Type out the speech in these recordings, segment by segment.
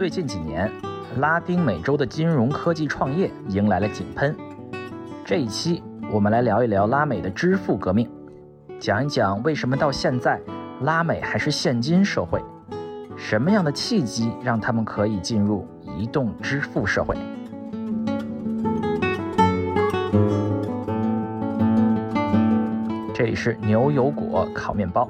最近几年，拉丁美洲的金融科技创业迎来了井喷。这一期我们来聊一聊拉美的支付革命，讲一讲为什么到现在拉美还是现金社会，什么样的契机让他们可以进入移动支付社会。这里是牛油果烤面包。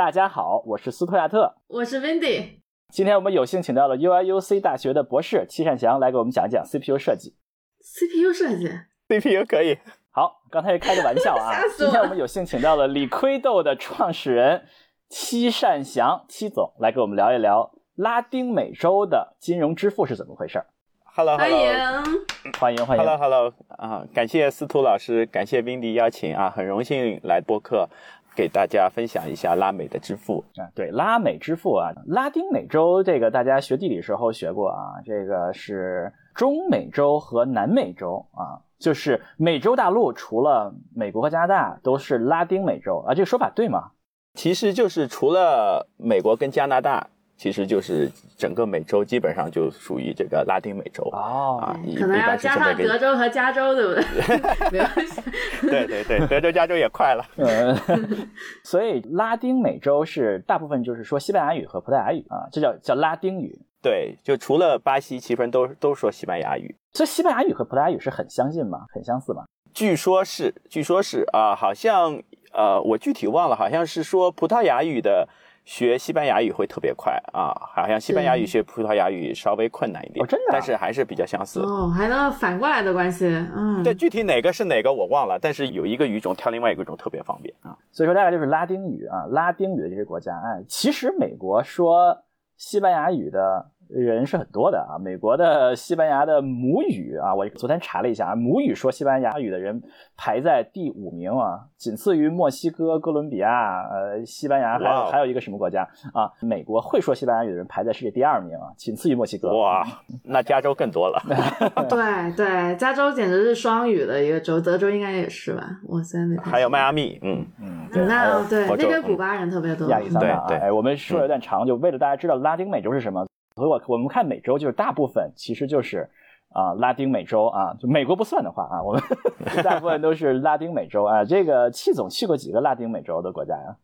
大家好，我是斯图亚特，我是 Wendy。今天我们有幸请到了 UIUC 大学的博士戚善祥来给我们讲一讲 CPU 设计。CPU 设计，CPU 可以。好，刚才开个玩笑啊。今天我们有幸请到了李亏豆的创始人戚善祥戚总来给我们聊一聊拉丁美洲的金融支付是怎么回事。Hello，欢迎，欢迎欢迎。Hello，Hello 啊，感谢司徒老师，感谢 Windy 邀请啊，很荣幸来播客。给大家分享一下拉美的支付啊，对，拉美支付啊，拉丁美洲这个大家学地理时候学过啊，这个是中美洲和南美洲啊，就是美洲大陆除了美国和加拿大都是拉丁美洲啊，这个说法对吗？其实就是除了美国跟加拿大。其实就是整个美洲基本上就属于这个拉丁美洲哦，啊，可能要加上德州和加州，对不对？没关系。对对对，德州、加州也快了。嗯，所以拉丁美洲是大部分就是说西班牙语和葡萄牙语啊，这叫叫拉丁语。对，就除了巴西，其实都都说西班牙语。所以西班牙语和葡萄牙语是很相近吗？很相似吗？据说是，据说是啊、呃，好像呃，我具体忘了，好像是说葡萄牙语的。学西班牙语会特别快啊，好像西班牙语学葡萄牙语稍微困难一点，哦、真的、啊，但是还是比较相似。哦，还能反过来的关系，嗯，对，具体哪个是哪个我忘了，但是有一个语种跳另外一个语种特别方便啊。所以说大概就是拉丁语啊，拉丁语的这些国家，哎，其实美国说西班牙语的人是很多的啊，美国的西班牙的母语啊，我昨天查了一下，母语说西班牙语的人排在第五名啊，仅次于墨西哥、哥伦比亚、呃，西班牙，还有还有一个什么国家啊？美国会说西班牙语的人排在世界第二名啊，仅次于墨西哥。哇，那加州更多了。对对，加州简直是双语的一个州，德州应该也是吧？哇塞，那还有迈阿密，嗯嗯，那对那边古巴人特别多，亚利桑那。对对，哎，我们说有点长，就为了大家知道拉丁美洲是什么。所以我我们看美洲，就是大部分其实就是啊、呃、拉丁美洲啊，就美国不算的话啊，我们 大部分都是拉丁美洲啊。这个戚总去过几个拉丁美洲的国家呀、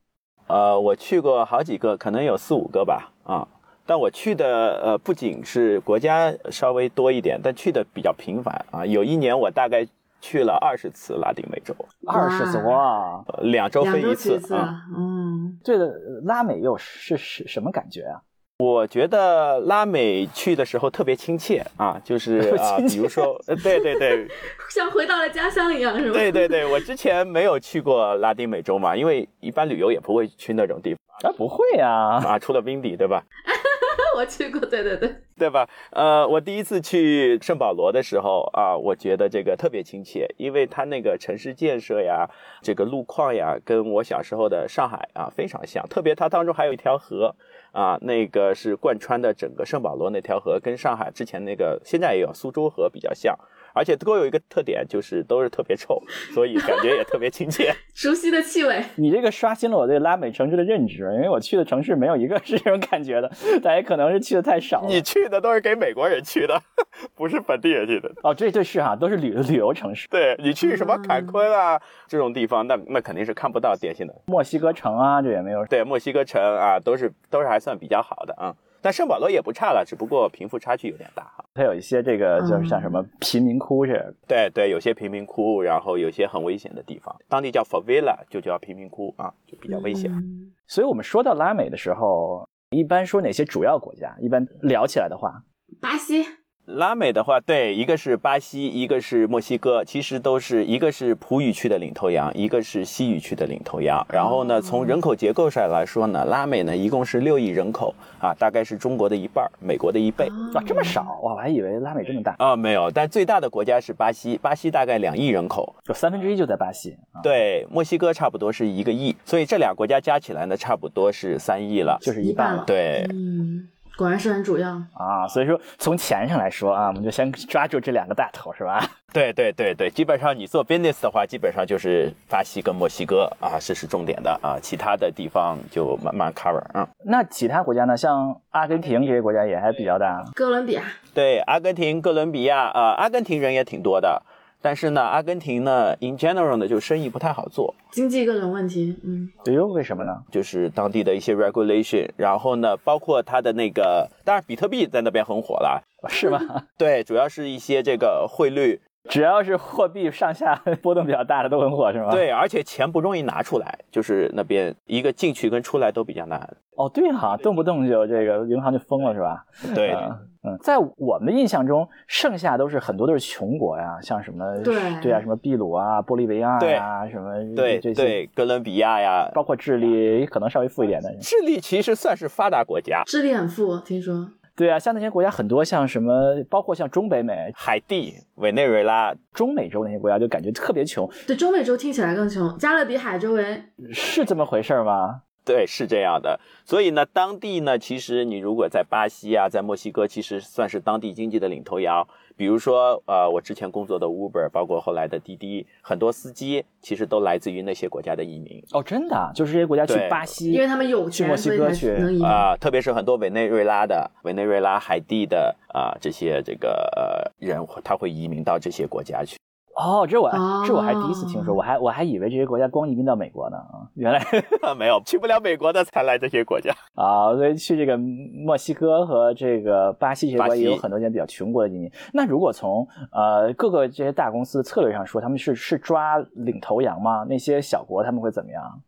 啊？呃，我去过好几个，可能有四五个吧啊。但我去的呃不仅是国家稍微多一点，但去的比较频繁啊。有一年我大概去了二十次拉丁美洲，二十次哇、呃，两周飞一次啊。嗯，这个拉美又是是什么感觉啊？我觉得拉美去的时候特别亲切啊，就是 啊、呃，比如说，呃，对对对，像回到了家乡一样，是吧？对对对，我之前没有去过拉丁美洲嘛，因为一般旅游也不会去那种地方。啊，不会啊，啊，除了 Windy 对吧？我去过，对对对，对吧？呃，我第一次去圣保罗的时候啊，我觉得这个特别亲切，因为它那个城市建设呀，这个路况呀，跟我小时候的上海啊非常像。特别它当中还有一条河啊，那个是贯穿的整个圣保罗那条河，跟上海之前那个现在也有苏州河比较像。而且都有一个特点，就是都是特别臭，所以感觉也特别亲切，熟悉的气味。你这个刷新了我对拉美城市的认知，因为我去的城市没有一个 是这种感觉的，大家可能是去的太少了。你去的都是给美国人去的，不是本地人去的。哦，这对是哈，都是旅旅游城市。对你去什么坎昆啊、嗯、这种地方，那那肯定是看不到典型的墨西哥城啊，这也没有。对，墨西哥城啊，都是都是还算比较好的啊。但圣保罗也不差了，只不过贫富差距有点大哈。它有一些这个就是像什么贫民窟是、嗯？对对，有些贫民窟，然后有些很危险的地方，当地叫 favela，就叫贫民窟啊，就比较危险。嗯、所以我们说到拉美的时候，一般说哪些主要国家？一般聊起来的话，巴西。拉美的话，对，一个是巴西，一个是墨西哥，其实都是一个是葡语区的领头羊，一个是西语区的领头羊。然后呢，从人口结构上来说呢，拉美呢一共是六亿人口啊，大概是中国的一半，美国的一倍。哇，这么少哇！我还以为拉美这么大啊，没有。但最大的国家是巴西，巴西大概两亿人口，就三分之一就在巴西。啊、对，墨西哥差不多是一个亿，所以这俩国家加起来呢，差不多是三亿了，就是一半了。对。嗯。果然是很主要。啊。所以说从钱上来说啊，我们就先抓住这两个大头是吧？对对对对，基本上你做 business 的话，基本上就是巴西跟墨西哥啊，这是重点的啊，其他的地方就慢慢 cover 啊。那其他国家呢？像阿根廷这些国家也还比较大。哥伦比亚，对，阿根廷、哥伦比亚啊、阿根廷人也挺多的，但是呢，阿根廷呢，in general 呢，就生意不太好做，经济各种问题，嗯，哎呦，为什么呢？就是当地的一些 regulation，然后呢，包括它的那个，当然比特币在那边很火了，是吗？对，主要是一些这个汇率，只要是货币上下 波动比较大的都很火是吗？。对，而且钱不容易拿出来，就是那边一个进去跟出来都比较难，哦，对哈、动不动就这个银行就封了是吧？对。嗯嗯，在我们的印象中，剩下都是很多都是穷国呀，像什么对对啊，什么秘鲁啊、玻利维亚呀，什么对这些，对，哥伦比亚呀，包括智利，可能稍微富一点的。智利其实算是发达国家，智利很富，听说。对啊，像那些国家很多，像什么，包括像中北美、海地、委内瑞拉，中美洲那些国家，就感觉特别穷，对，中美洲听起来更穷，加勒比海周围，是这么回事吗？对，是这样的。所以呢，当地呢，其实你如果在巴西啊，在墨西哥，其实算是当地经济的领头羊。比如说，呃，我之前工作的 Uber，包括后来的滴滴，很多司机其实都来自于那些国家的移民哦，真的啊，就是这些国家去巴西，因为他们有钱，去墨西所以才哥去能移民。啊、特别是很多委内瑞拉的、委内瑞拉、海地的啊、这些这个呃人，他会移民到这些国家去。哦，这我哦这我还第一次听说，我还我还以为这些国家光移民到美国呢啊，原来 没有，去不了美国的才来这些国家。啊，所以去这个墨西哥和这个巴西这些国巴西家也有很多间比较穷国的移民。那如果从呃各个这些大公司的策略上说，他们是是抓领头羊吗？那些小国他们会怎么样？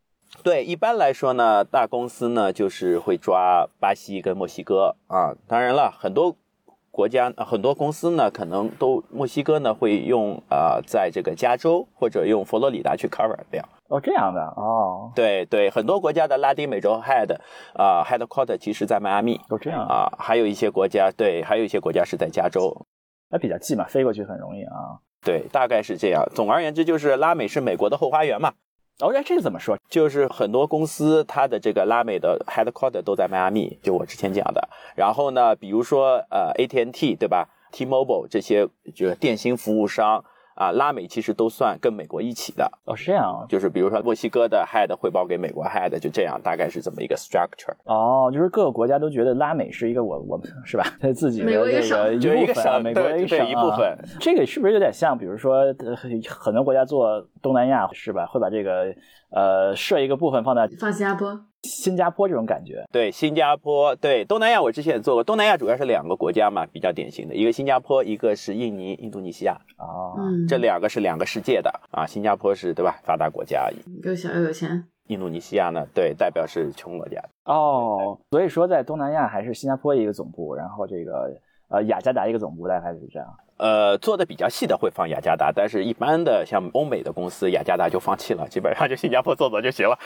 对，一般来说呢，大公司呢就是会抓巴西跟墨西哥啊。当然了，很多国家、呃很多公司呢，可能都墨西哥呢会用呃，在这个加州或者用佛罗里达去 cover 掉。哦，这样的哦，对对，很多国家的拉丁美洲 head 啊、headquarter 其实在迈阿密都这样，啊、还有一些国家对，还有一些国家是在加州。那比较近嘛，飞过去很容易啊。对，大概是这样。总而言之，就是拉美是美国的后花园嘛。哦，哎，这个怎么说？就是很多公司它的这个拉美的 headquarter 都在迈阿密，就我之前讲的。然后呢，比如说呃 AT&T 对吧，T-Mobile 这些就是电信服务商啊，拉美其实都算跟美国一起的。哦，是这样就是比如说墨西哥的 head 汇报给美国 head，就这样，大概是这么一个 structure。哦，就是各个国家都觉得拉美是一个我我们是吧？他 自己的这个一部分美国的对一个省啊一部分。这个是不是有点像，比如说呃很多国家做东南亚是吧？会把这个呃设一个部分放在放新加坡，新加坡这种感觉。对，新加坡，对东南亚，我之前也做过。东南亚主要是两个国家嘛，比较典型的，一个新加坡，一个是印尼、印度尼西亚，哦，嗯，这两个是两个世界的啊。新加坡是对吧，发达国家，又小又有钱，印度尼西亚呢，对，代表是穷国家。哦，所以说在东南亚还是新加坡一个总部，然后这个呃雅加达一个总部，大概是这样。呃，做的比较细的会放雅加达，但是一般的像欧美的公司，雅加达就放弃了，基本上就新加坡做做就行了。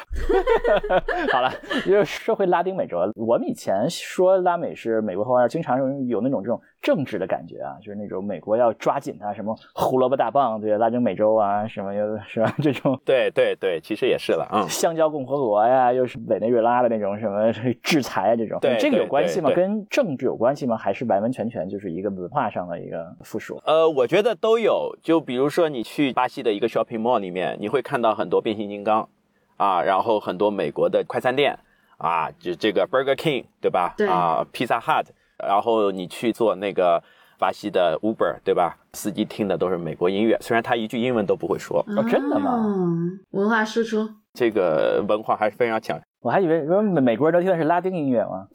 好了，就是说回拉丁美洲，我们以前说拉美是美国后花园，经常有那种这种政治的感觉啊，就是那种美国要抓紧它，什么胡萝卜大棒，对拉丁美洲啊，什么又是吧？这 种对对对，其实也是了，嗯。香蕉共和国呀，又是委内瑞拉的那种什么制裁啊，这种，对这个有关系吗？跟政治有关系吗？还是完完全全就是一个文化上的一个附属？呃，我觉得都有。就比如说，你去巴西的一个 shopping mall 里面，你会看到很多变形金刚啊，然后很多美国的快餐店啊，就这个 Burger King 对吧？对啊，Pizza Hut，然后你去做那个巴西的 Uber 对吧？司机听的都是美国音乐，虽然他一句英文都不会说，哦真的吗嗯文化输出，这个文化还是非常强。我还以为说美美国人都听的是拉丁音乐嘛。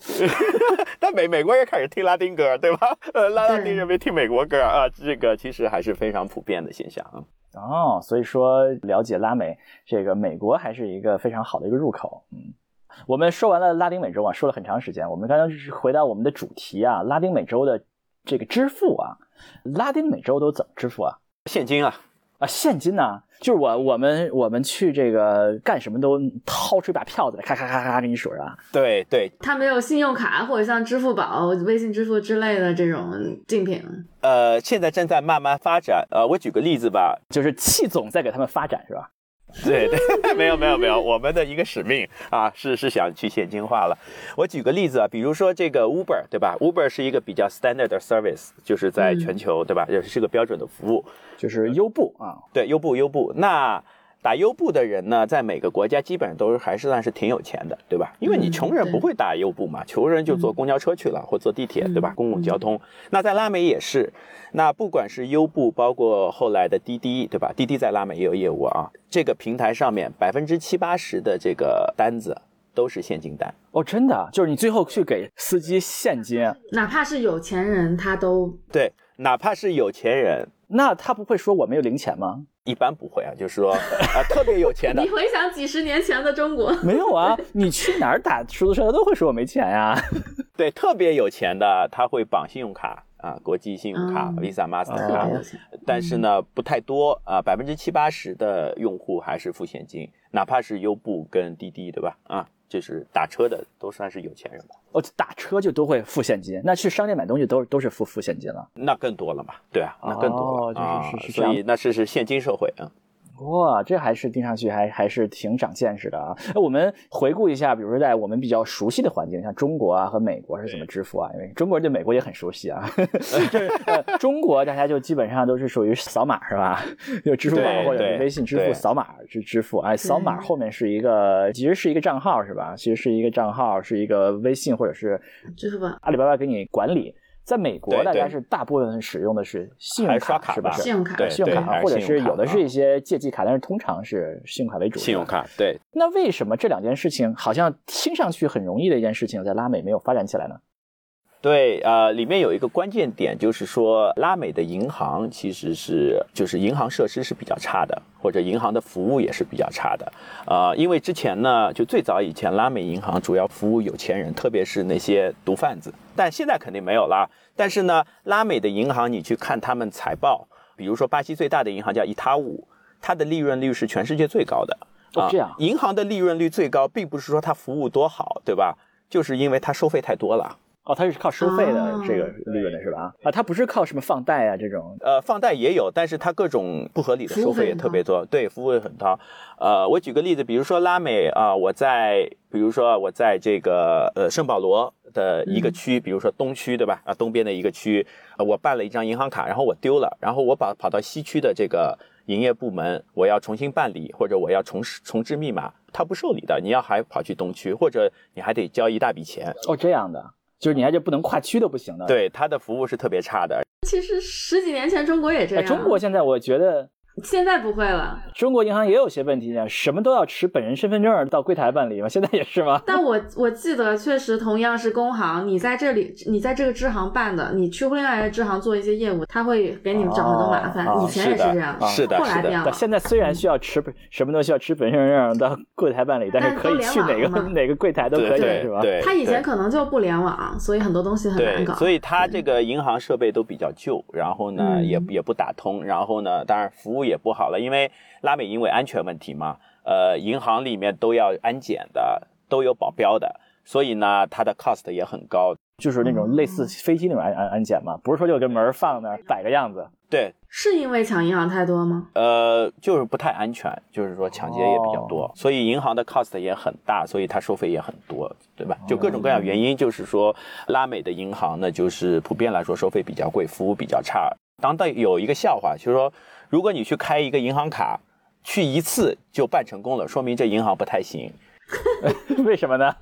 但美美国也开始听拉丁歌，对吧？呃，拉拉丁对人没听美国歌啊，这个其实还是非常普遍的现象啊。哦，所以说了解拉美，这个美国还是一个非常好的一个入口。嗯，我们说完了拉丁美洲啊，说了很长时间。我们刚刚是回到我们的主题啊，拉丁美洲的这个支付啊，拉丁美洲都怎么支付啊？现金啊，啊，现金呢、就是我我们我们去这个干什么都掏出一把票子来，咔咔咔咔给你数是吧？对对，他没有信用卡或者像支付宝、微信支付之类的这种竞品。呃，现在正在慢慢发展。呃，我举个例子吧，就是气总在给他们发展是吧？对对，没有没有没有，我们的一个使命啊，是是想去现金化了。我举个例子啊，比如说这个 Uber，对吧？Uber 是一个比较 standard 的 service，就是在全球，对吧？也是个标准的服务。就是优步啊，对，优步优步。那打优步的人呢，在每个国家基本上都是还是算是挺有钱的，对吧？因为你穷人不会打优步嘛，穷人就坐公交车去了，或坐地铁，对吧？公共交通。那在拉美也是，那不管是优步，包括后来的滴滴，对吧？滴滴在拉美也有业务啊。这个平台上面百分之七八十的这个单子都是现金单。哦，真的，就是你最后去给司机现金，哪怕是有钱人，他都对，哪怕是有钱人，那他不会说我没有零钱吗？一般不会啊，就是说 啊，特别有钱的你，回想几十年前的中国，没有啊，你去哪儿打出租车，他都会说我没钱呀。对，特别有钱的他会绑信用卡啊，国际信用卡、嗯 Visa、Master 卡。但是呢不太多啊，百分之七八十的用户还是付现金，哪怕是优步跟滴滴，对吧？啊，就是打车的都算是有钱人吧，哦，打车就都会付现金，那去商店买东西都都是付付现金了。那更多了嘛，对啊，那更多了、哦就是所以那是是现金社会啊。哇，这还是听上去还还是挺长见识的啊！那我们回顾一下，比如说在我们比较熟悉的环境，像中国啊和美国是怎么支付啊？因为中国人对美国也很熟悉啊。就是呃，中国大家就基本上都是属于扫码是吧？就支付宝或者对微信支付扫码去支付，哎，扫码后面是一个其实是一个账号是吧？其实是一个账号，是一个微信或者是支付宝阿里巴巴给你管理。在美国，对大家是大部分使用的是信用卡是刷卡吧是不是？信用卡对信用卡或者是有的是一些借记卡，但是通常是信用卡为主。信用。卡对，那为什么这两件事情好像听上去很容易的一件事情，在拉美没有发展起来呢？对，呃，里面有一个关键点，就是说拉美的银行其实是就是银行设施是比较差的，或者银行的服务也是比较差的。呃，因为之前呢，就最早以前拉美银行主要服务有钱人，特别是那些毒贩子，但现在肯定没有啦。但是呢，拉美的银行你去看他们财报，比如说巴西最大的银行叫伊塔五，它的利润率是全世界最高的。啊哦这样银行的利润率最高，并不是说它服务多好，对吧？就是因为它收费太多了。哦，它是靠收费的哦这个利润的是吧？啊，它不是靠什么放贷啊这种。呃，放贷也有，但是它各种不合理的收费也特别多，对，服务也很高。呃，我举个例子，比如说拉美啊、我在，比如说我在这个呃圣保罗的一个区，比如说东区，对吧？啊，东边的一个区，呃我办了一张银行卡，然后我丢了，然后我把跑到西区的这个营业部门，我要重新办理，或者我要重重置密码，他不受理的，你要还跑去东区，或者你还得交一大笔钱，哦，这样的，就是你还就不能跨区都不行的。，对，他的服务是特别差的。其实十几年前中国也这哎，样，中国现在我觉得现在不会了。中国银行也有些问题啊，什么都要持本人身份证到柜台办理吗，现在也是吗？但我我记得确实同样是工行，你在这里，你在这个支行办的，你去另外一个支行做一些业务，他会给你找很多麻烦。哦以前也是这样，是的是的后来变了。但现在虽然需要持本什么都需要持本身份证到柜台办理，但是可以去哪个哪个柜台都可以，是吧？对，他以前可能就不联网，所以很多东西很难，搞。所以他这个银行设备都比较旧，然后呢嗯也也不打通，然后呢当然服务也不好了，因为拉美因为安全问题嘛，呃银行里面都要安检的，都有保镖的，所以呢它的 cost 也很高。就是那种类似飞机那种安安安检嘛，不是说就有个门儿放那儿摆个样子。对，是因为抢银行太多吗？呃，就是不太安全，就是说抢劫也比较多，所以银行的 cost 也很大，所以它收费也很多，对吧？就各种各样原因，就是说拉美的银行呢，就是普遍来说收费比较贵，服务比较差。当代有一个笑话，就是说，如果你去开一个银行卡，去一次就办成功了，说明这银行不太行。为什么呢？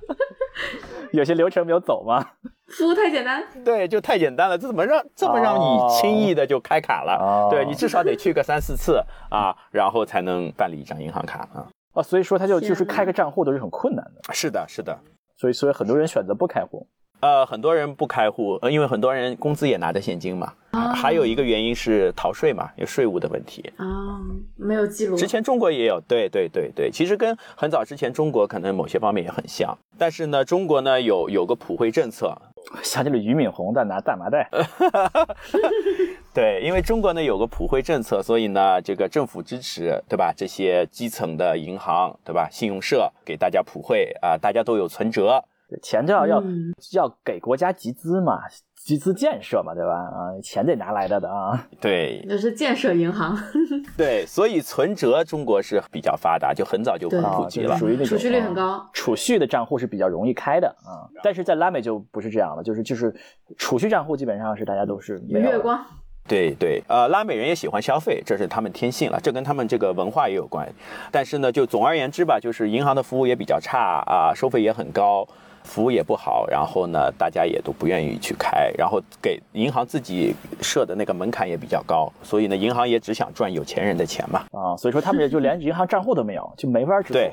有些流程没有走吗？服务太简单，对，就太简单了，这怎么让这么让你轻易的就开卡了？哦对你至少得去个三四次啊，然后才能办理一张银行卡啊。啊，所以说他就就是开个账户都是很困难的，是的，是的。所以所以很多人选择不开户。呃，很多人不开户，呃，因为很多人工资也拿着现金嘛。啊还有一个原因是逃税嘛，有税务的问题。啊，没有记录。之前中国也有，对对对对，其实跟很早之前中国可能某些方面也很像，但是呢，中国呢有有个普惠政策，想起了俞敏洪在拿大麻袋，对，因为中国呢有个普惠政策，所以呢这个政府支持，对吧？这些基层的银行，对吧？信用社给大家普惠啊、大家都有存折。钱就要要嗯要给国家集资嘛，集资建设嘛，对吧？啊，钱得拿来的的啊。对那是建设银行，对，所以存折中国是比较发达，就很早就普及了。属于那种储蓄率很啊高。储蓄的账户是比较容易开的啊，但是在拉美就不是这样了，就是就是储蓄账户基本上是大家都是月光，对对，呃，拉美人也喜欢消费，这是他们天性了，这跟他们这个文化也有关。但是呢，就总而言之吧，就是银行的服务也比较差啊，收费也很高，服务也不好，然后呢，大家也都不愿意去开，然后给银行自己设的那个门槛也比较高，所以呢，银行也只想赚有钱人的钱嘛。啊，所以说他们也就连银行账户都没有，就没法支付。对，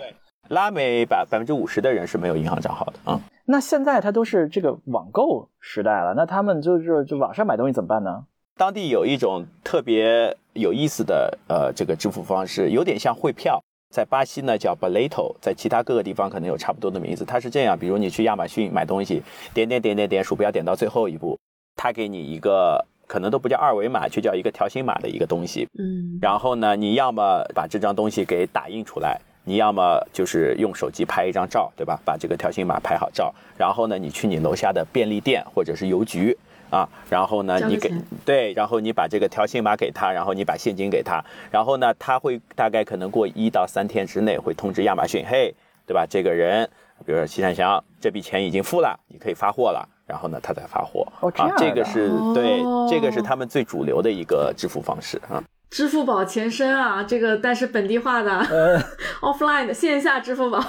拉美百百分之五十的人是没有银行账号的啊、嗯那现在它都是这个网购时代了，那他们就是就网上买东西怎么办呢？当地有一种特别有意思的呃这个支付方式，有点像汇票。在巴西呢叫 Boleto，在其他各个地方可能有差不多的名字。它是这样，比如你去亚马逊买东西，点点点点点，鼠标点到最后一步，它给你一个可能都不叫二维码，就叫一个条形码的一个东西。嗯，然后呢，你要么把这张东西给打印出来，你要么就是用手机拍一张照，对吧？把这个条形码拍好照，然后呢，你去你楼下的便利店或者是邮局啊，然后呢，你给对，然后你把这个条形码给他，然后你把现金给他，然后呢，他会大概可能过一到三天之内会通知亚马逊，嘿，对吧？这个人，比如说齐善祥，这笔钱已经付了，你可以发货了。然后呢，他再发货啊哦这样，的这个是对，这个是哦他们最主流的一个支付方式啊。支付宝前身啊，这个但是本地化的、呃，offline 的线下支付宝，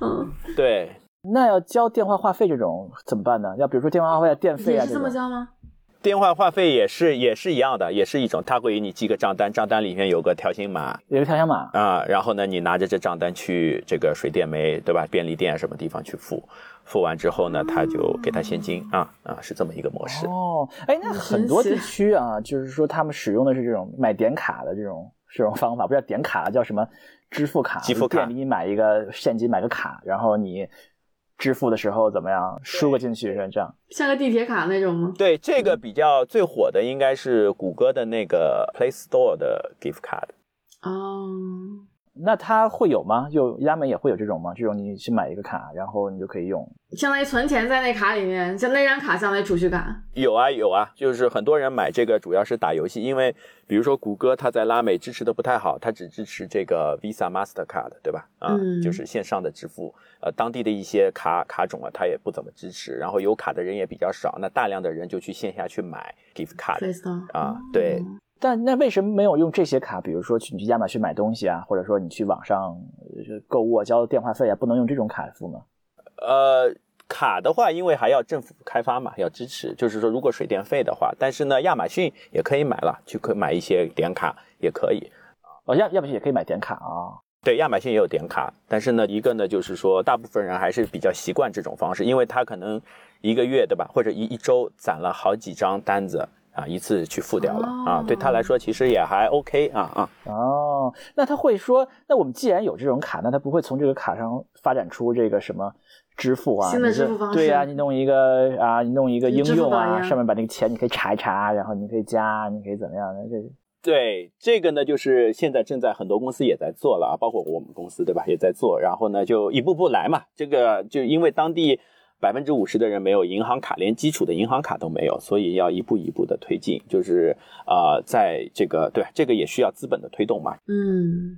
嗯，对，那要交电话话费这种怎么办呢？要比如说电话话费、电费啊是这么。交吗？电话话费也是也是一样的，也是一种，他会给你寄个账单，账单里面有个条形码有个条形码，啊，然后呢，你拿着这账单去这个水电煤对吧，便利店什么地方去付，付完之后呢，他就给他现金啊啊，是这么一个模式。哦，哎，那很多地区啊，就是说他们使用的是这种买点卡的这种这种方法，不叫点卡，叫什么支付卡？支付卡店里你买一个现金，买个卡，然后你支付的时候怎么样，输个进去像这样。像个地铁卡那种吗？对，这个比较最火的应该是谷歌的那个 Play Store 的 gift card。哦，那它会有吗？就亚美也会有这种吗？这种你去买一个卡，然后你就可以用。相当于存钱在那卡里面，像那张卡相当于储蓄卡。有啊有啊，就是很多人买这个主要是打游戏，因为比如说谷歌它在拉美支持的不太好，它只支持这个 Visa、Mastercard，对吧？啊，嗯就是线上的支付，呃，当地的一些卡卡种啊，它也不怎么支持，然后有卡的人也比较少，那大量的人就去线下去买 gift card 啊，对，但那为什么没有用这些卡？比如说去你去亚马逊买东西啊，或者说你去网上呃购物啊交电话费啊，不能用这种卡付吗？呃，卡的话，因为还要政府开发嘛，要支持。就是说，如果水电费的话，但是呢，亚马逊也可以买了，去可买一些点卡也可以。哦，亚亚马逊也可以买点卡啊。对，亚马逊也有点卡，但是呢，一个呢，就是说，大部分人还是比较习惯这种方式，因为他可能一个月对吧，或者一一周攒了好几张单子啊，一次去付掉了、啊，对他来说其实也还 OK 啊啊。哦，那他会说，那我们既然有这种卡，那他不会从这个卡上发展出这个什么支付啊？新的支付方式对呀、你弄一个啊，你弄一个应用啊，上面把那个钱你可以查一查，然后你可以加，你可以怎么样？那这对这个呢，就是现在正在很多公司也在做了啊，包括我们公司对吧，也在做。然后呢，就一步步来嘛。这个就因为当地百分之五十的人没有银行卡，连基础的银行卡都没有，所以要一步一步的推进。就是呃，在这个对这个也需要资本的推动嘛。嗯，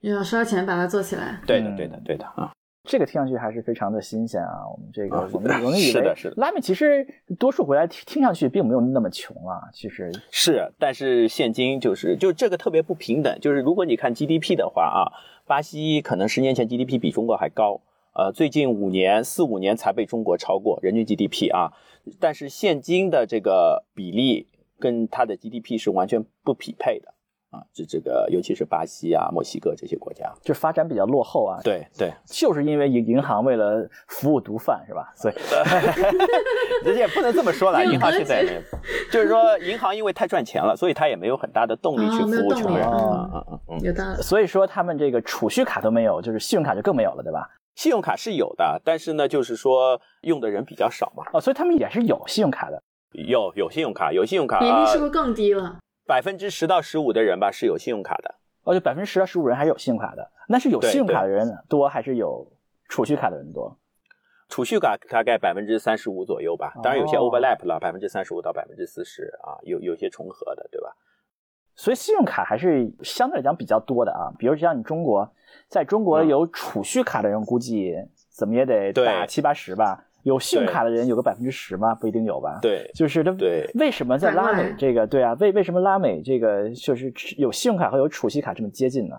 要烧钱把它做起来。对的，嗯对的，对的啊。这个听上去还是非常的新鲜啊！我们这个，啊我们 我们以为是的是的拉美其实多数国家听听上去并没有那么穷啊，其实是，但是现今就是就这个特别不平等，就是如果你看 GDP 的话啊，巴西可能十年前 GDP 比中国还高，呃，最近五年四五年才被中国超过人均 GDP 啊，但是现今的这个比例跟它的 GDP 是完全不匹配的啊，这这个尤其是巴西啊、墨西哥这些国家，就发展比较落后啊。，对对，就是因为银银行为了服务毒贩是吧？所以 这也不能这么说了，银行现在也就是说银行因为太赚钱了，所以它也没有很大的动力去服务穷人，啊啊啊嗯嗯。有道理。所以说他们这个储蓄卡都没有，就是信用卡就更没有了，对吧？信用卡是有的，但是呢，就是说用的人比较少嘛。哦，所以他们也是有信用卡的。有有信用卡，有信用卡，比例是不是更低了？百分之十到十五的人吧是有信用卡的。哦，就百分之十到十五人还是有信用卡的，那是有信用卡的人多还是有储蓄卡的人多？储蓄卡大概百分之三十五左右吧，当然有些哦 overlap 了，百分之三十五到百分之四十啊，有有些重合的，对吧？所以信用卡还是相对来讲比较多的啊。比如像你中国，在中国嗯有储蓄卡的人，估计怎么也得打七八十吧。有信用卡的人有个百分之十吗，不一定有吧。对就是它对为什么在拉美这个对啊？为为什么拉美这个就是有信用卡和有储蓄卡这么接近呢？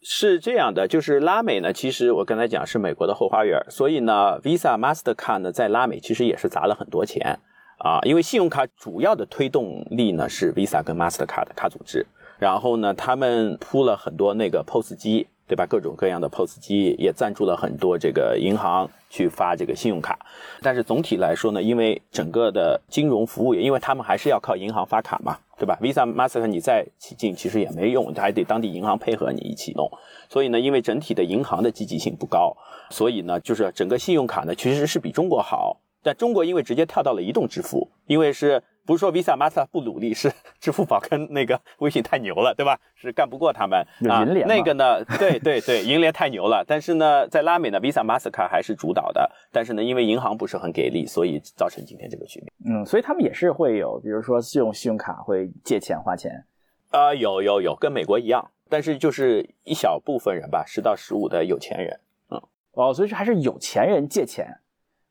是这样的，就是拉美呢，其实我刚才讲是美国的后花园，所以呢，Visa、Mastercard 呢在拉美其实也是砸了很多钱啊，因为信用卡主要的推动力呢是 Visa 跟 Mastercard 的卡组织，然后呢，他们铺了很多那个 POS 机，对吧？各种各样的 POS 机也赞助了很多这个银行去发这个信用卡，但是总体来说呢，因为整个的金融服务业，因为他们还是要靠银行发卡嘛，对吧？Visa、Master 你再起劲其实也没用，还得当地银行配合你一起弄。所以呢，因为整体的银行的积极性不高，所以呢，就是整个信用卡呢其实是比中国好。但中国因为直接跳到了移动支付，因为是不是说 Visa、Master 不努力，是 支付宝跟那个微信太牛了，对吧？是干不过他们啊。银联那个呢，对对对，银联太牛了。但是呢，在拉美呢，Visa、Mastercard 还是主导的。但是呢，因为银行不是很给力，所以造成今天这个局面。嗯，所以他们也是会有，比如说用信用卡会借钱花钱。啊、有有有，跟美国一样，但是就是一小部分人吧，十到十五的有钱人，哦，所以这还是有钱人借钱，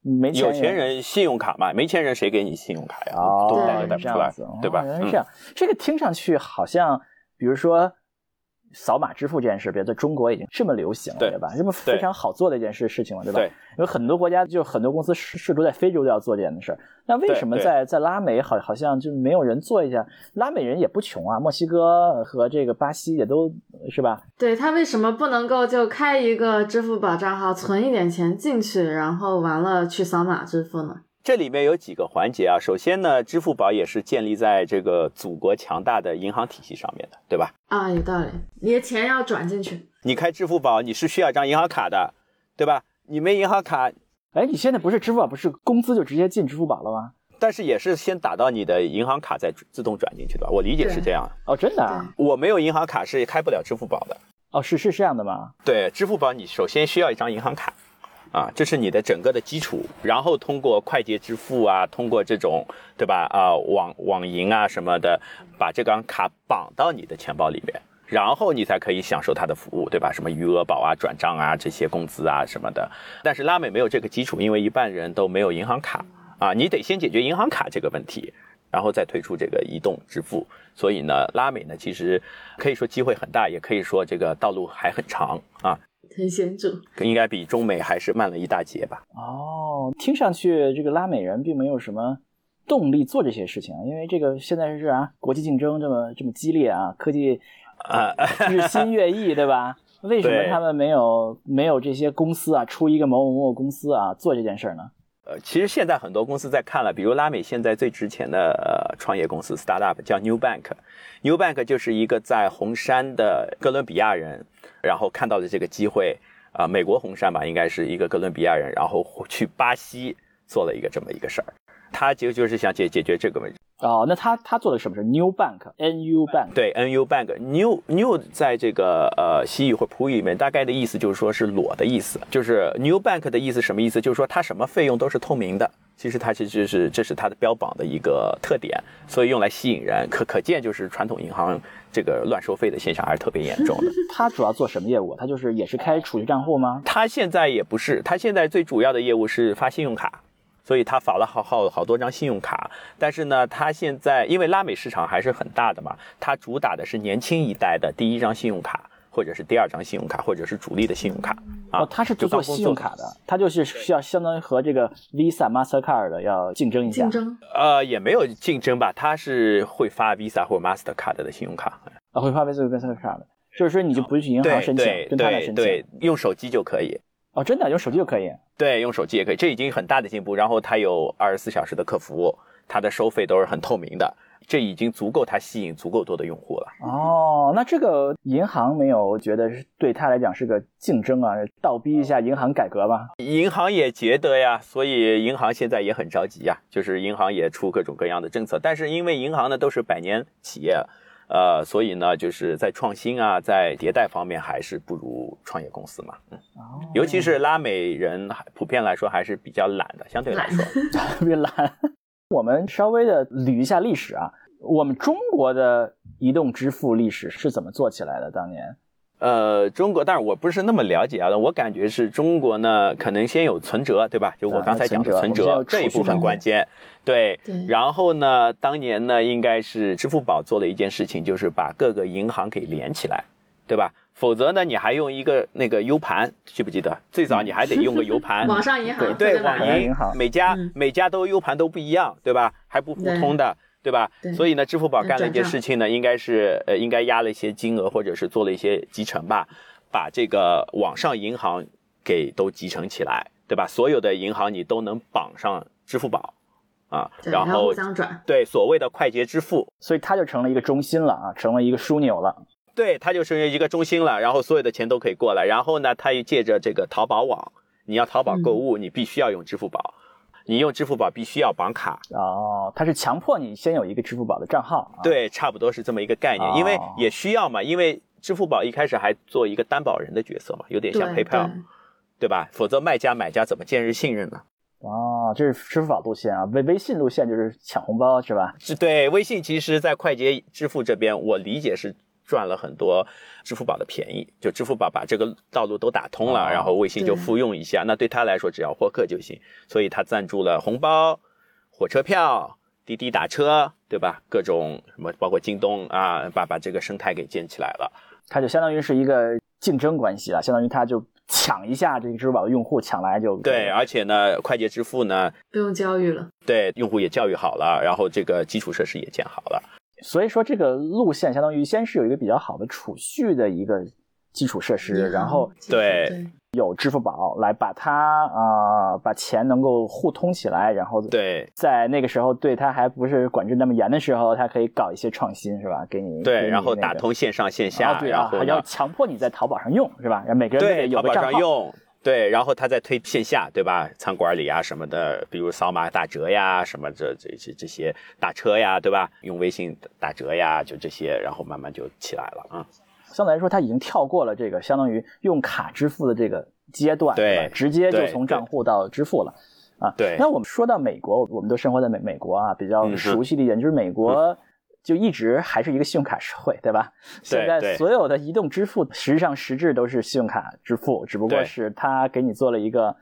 没钱有钱人信用卡嘛，没钱人谁给你信用卡呀？哦，都贷都贷不出来对吧？原来是这样，这个听上去好像，比如说扫码支付这件事，别在中国已经这么流行了，对对吧？这么非常好做的一件事事情了，对吧？对，有很多国家就很多公司试试图在非洲都要做这样的事儿，那为什么在在拉美好好像就没有人做一下？拉美人也不穷啊，墨西哥和这个巴西也都是吧？对他为什么不能够就开一个支付宝账号，存一点钱进去，然后完了去扫码支付呢？这里面有几个环节啊。首先呢，支付宝也是建立在这个祖国强大的银行体系上面的，对吧？啊，有道理，你的钱要转进去。你开支付宝，你是需要一张银行卡的，对吧？你没银行卡，哎，你现在不是支付宝不是工资就直接进支付宝了吗？但是也是先打到你的银行卡再自动转进去的吧？我理解是这样。哦，真的啊？我没有银行卡是开不了支付宝的。哦，是是这样的吗？对，支付宝你首先需要一张银行卡，啊，这是你的整个的基础，然后通过快捷支付啊，通过这种对吧啊网网银啊什么的，把这张卡绑到你的钱包里面，然后你才可以享受它的服务，对吧？什么余额宝啊、转账啊这些工资啊什么的。但是拉美没有这个基础，因为一半人都没有银行卡啊，你得先解决银行卡这个问题。然后再推出这个移动支付，所以呢，拉美呢其实可以说机会很大，也可以说这个道路还很长啊。很显著，应该比中美还是慢了一大截吧？哦，听上去这个拉美人并没有什么动力做这些事情，因为这个现在是啊，国际竞争这么这么激烈啊，科技啊，日新月异，对吧？为什么他们没有没有这些公司啊，出一个某某某公司啊，做这件事儿呢？呃，其实现在很多公司在看了，比如拉美现在最值钱的呃创业公司 startup 叫 New Bank，New Bank 就是一个在红杉的哥伦比亚人，然后看到的这个机会啊、美国红杉吧，应该是一个哥伦比亚人，然后去巴西做了一个这么一个事儿，他其实就是想解解决这个问题。哦，那他他做的什么是？New Bank，N U Bank，对，NU Bank，New New 在这个呃西语或普语里面，大概的意思就是说是裸的意思，就是 New Bank 的意思什么意思？就是说它什么费用都是透明的。其实它其实是这是它的标榜的一个特点，所以用来吸引人。可可见就是传统银行这个乱收费的现象还是特别严重的。他主要做什么业务？他就是也是开储蓄账户吗？它现在也不是，它现在最主要的业务是发信用卡。所以他发了好好好多张信用卡，但是呢，他现在因为拉美市场还是很大的嘛，他主打的是年轻一代的第一张信用卡，或者是第二张信用卡，或者是主力的信用卡啊。哦，他是做信用卡的，他就是需要相当于和这个 Visa、Mastercard 的要竞争一下竞。争呃，也没有竞争吧，它是会发 Visa 或 Mastercard 的信用卡。啊，会发 Visa 跟 Mastercard 的，就是说你就不去银行申请对，跟他来申对对请。，用手机就可以。哦，真的用手机就可以。对，用手机也可以，这已经很大的进步。然后它有二十四小时的客服，它的收费都是很透明的，这已经足够它吸引足够多的用户了。哦，那这个银行没有觉得是对他来讲是个竞争啊，倒逼一下银行改革吧？银行也觉得呀，所以银行现在也很着急呀，就是银行也出各种各样的政策，但是因为银行呢都是百年企业，呃，所以呢，就是在创新啊，在迭代方面还是不如创业公司嘛。嗯，尤其是拉美人，普遍来说还是比较懒的，相对来说 特别懒。我们稍微的捋一下历史啊，我们中国的移动支付历史是怎么做起来的？当年？呃，中国，但是我不是那么了解啊。我感觉是中国呢，可能先有存折，对吧？就我刚才讲的存折这一部分关键。对，然后呢，当年呢，应该是支付宝做了一件事情，就是把各个银行给连起来，对吧？否则呢，你还用一个那个 U 盘，记不记得？最早你还得用个 U 盘。网上银行对，网银每家每家都 U 盘都不一样，对吧？还不互通的。对吧？所以呢，支付宝干了一件事情呢，应该是呃，应该压了一些金额，或者是做了一些集成吧，把这个网上银行给都集成起来，对吧？所有的银行你都能绑上支付宝啊，然后互相转，对，所谓的快捷支付，所以它就成了一个中心了啊，成了一个枢纽了。对，它就是一个中心了，然后所有的钱都可以过来，然后呢，它又借着这个淘宝网，你要淘宝购物，你必须要用支付宝。你用支付宝必须要绑卡哦，它是强迫你先有一个支付宝的账号。对，差不多是这么一个概念，因为也需要嘛，因为支付宝一开始还做一个担保人的角色嘛，有点像 PayPal，对吧？否则卖家买家怎么建立信任呢？哦，这是支付宝路线啊，微微信路线就是抢红包是吧？是对，微信其实在快捷支付这边，我理解是。赚了很多支付宝的便宜，就支付宝把这个道路都打通了，然后微信就复用一下，那对他来说只要获客就行，所以他赞助了红包、火车票、滴滴打车，对吧？各种什么，包括京东啊，把把这个生态给建起来了，它就相当于是一个竞争关系了，相当于他就抢一下这个支付宝的用户，抢来就对，而且呢，快捷支付呢不用教育了，对，用户也教育好了，然后这个基础设施也建好了。所以说，这个路线相当于先是有一个比较好的储蓄的一个基础设施，然后对有支付宝来把它啊把钱能够互通起来，然后对在那个时候对它还不是管制那么严的时候，它可以搞一些创新，是吧？给你对，然后打通线上线下，然后还要强迫你在淘宝上用，是吧？让每个人都得有个账号。对，然后他再推线下，对吧？餐馆里啊什么的，比如扫码打折呀，什么这这些这些打车呀，对吧？用微信打折呀，就这些，然后慢慢就起来了啊。相对来说，他已经跳过了这个相当于用卡支付的这个阶段，对，直接就从账户到支付了啊。对。那我们说到美国，我们都生活在美美国啊，比较熟悉的一点就是美国。就一直还是一个信用卡社会，对吧？现在所有的移动支付实际上实质都是信用卡支付，只不过是他给你做了一个，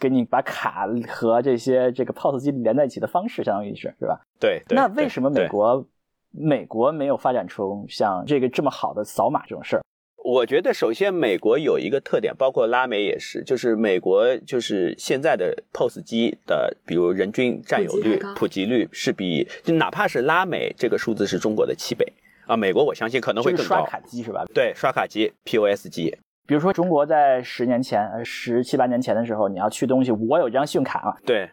给你把卡和这些这个 POS 机连在一起的方式，相当于是，是吧？对。那为什么美国美国没有发展出像这个这么好的扫码这种事儿？我觉得首先美国有一个特点，包括拉美也是，就是美国就是现在的 POS 机的，比如人均占有率、普及率是比就哪怕是拉美这个数字是中国的七倍啊，美国我相信可能会更高。刷卡机是吧？对，刷卡机 POS 机。比如说，中国在十年前、十七八年前的时候，你要去东西，我有张信用卡嘛？对，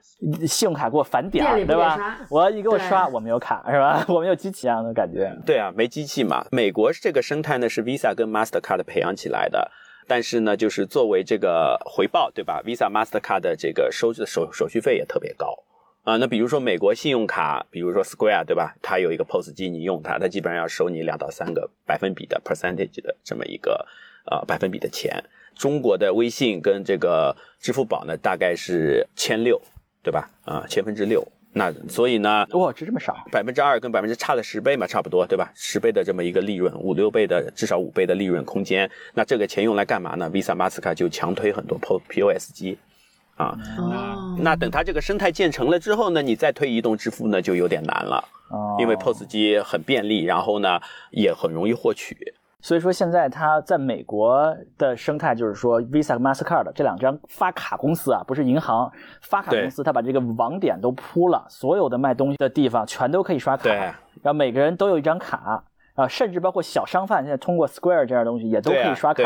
信用卡给我返点，对吧？我你给我刷，我没有卡是吧？我没有机器一样的感觉。对啊，没机器嘛。美国这个生态呢是 Visa 跟 Mastercard 培养起来的，但是呢，就是作为这个回报，对吧？Visa、Mastercard 的这个收的手手续费也特别高啊。那比如说美国信用卡，比如说 Square，对吧？它有一个 POS 机，你用它，它基本上要收你两到三个百分比的 percentage 的这么一个。啊，百分比的钱，中国的微信跟这个支付宝呢，大概是千六，对吧？啊，千分之六，那所以呢，哇，这这么少，百分之二跟百分之差了十倍嘛，差不多，对吧？十倍的这么一个利润，五六倍的，至少五倍的利润空间。那这个钱用来干嘛呢？Visa、Mastercard 就强推很多 P POS 机，啊，那等它这个生态建成了之后呢，你再推移动支付呢，就有点难了，因为 POS 机很便利，然后呢，也很容易获取。所以说，现在它在美国的生态就是说，Visa、Mastercard 这两张发卡公司啊，不是银行发卡公司，它把这个网点都铺了，所有的卖东西的地方全都可以刷卡，然后每个人都有一张卡。啊，甚至包括小商贩现在通过 Square 这样的东西也都可以刷卡。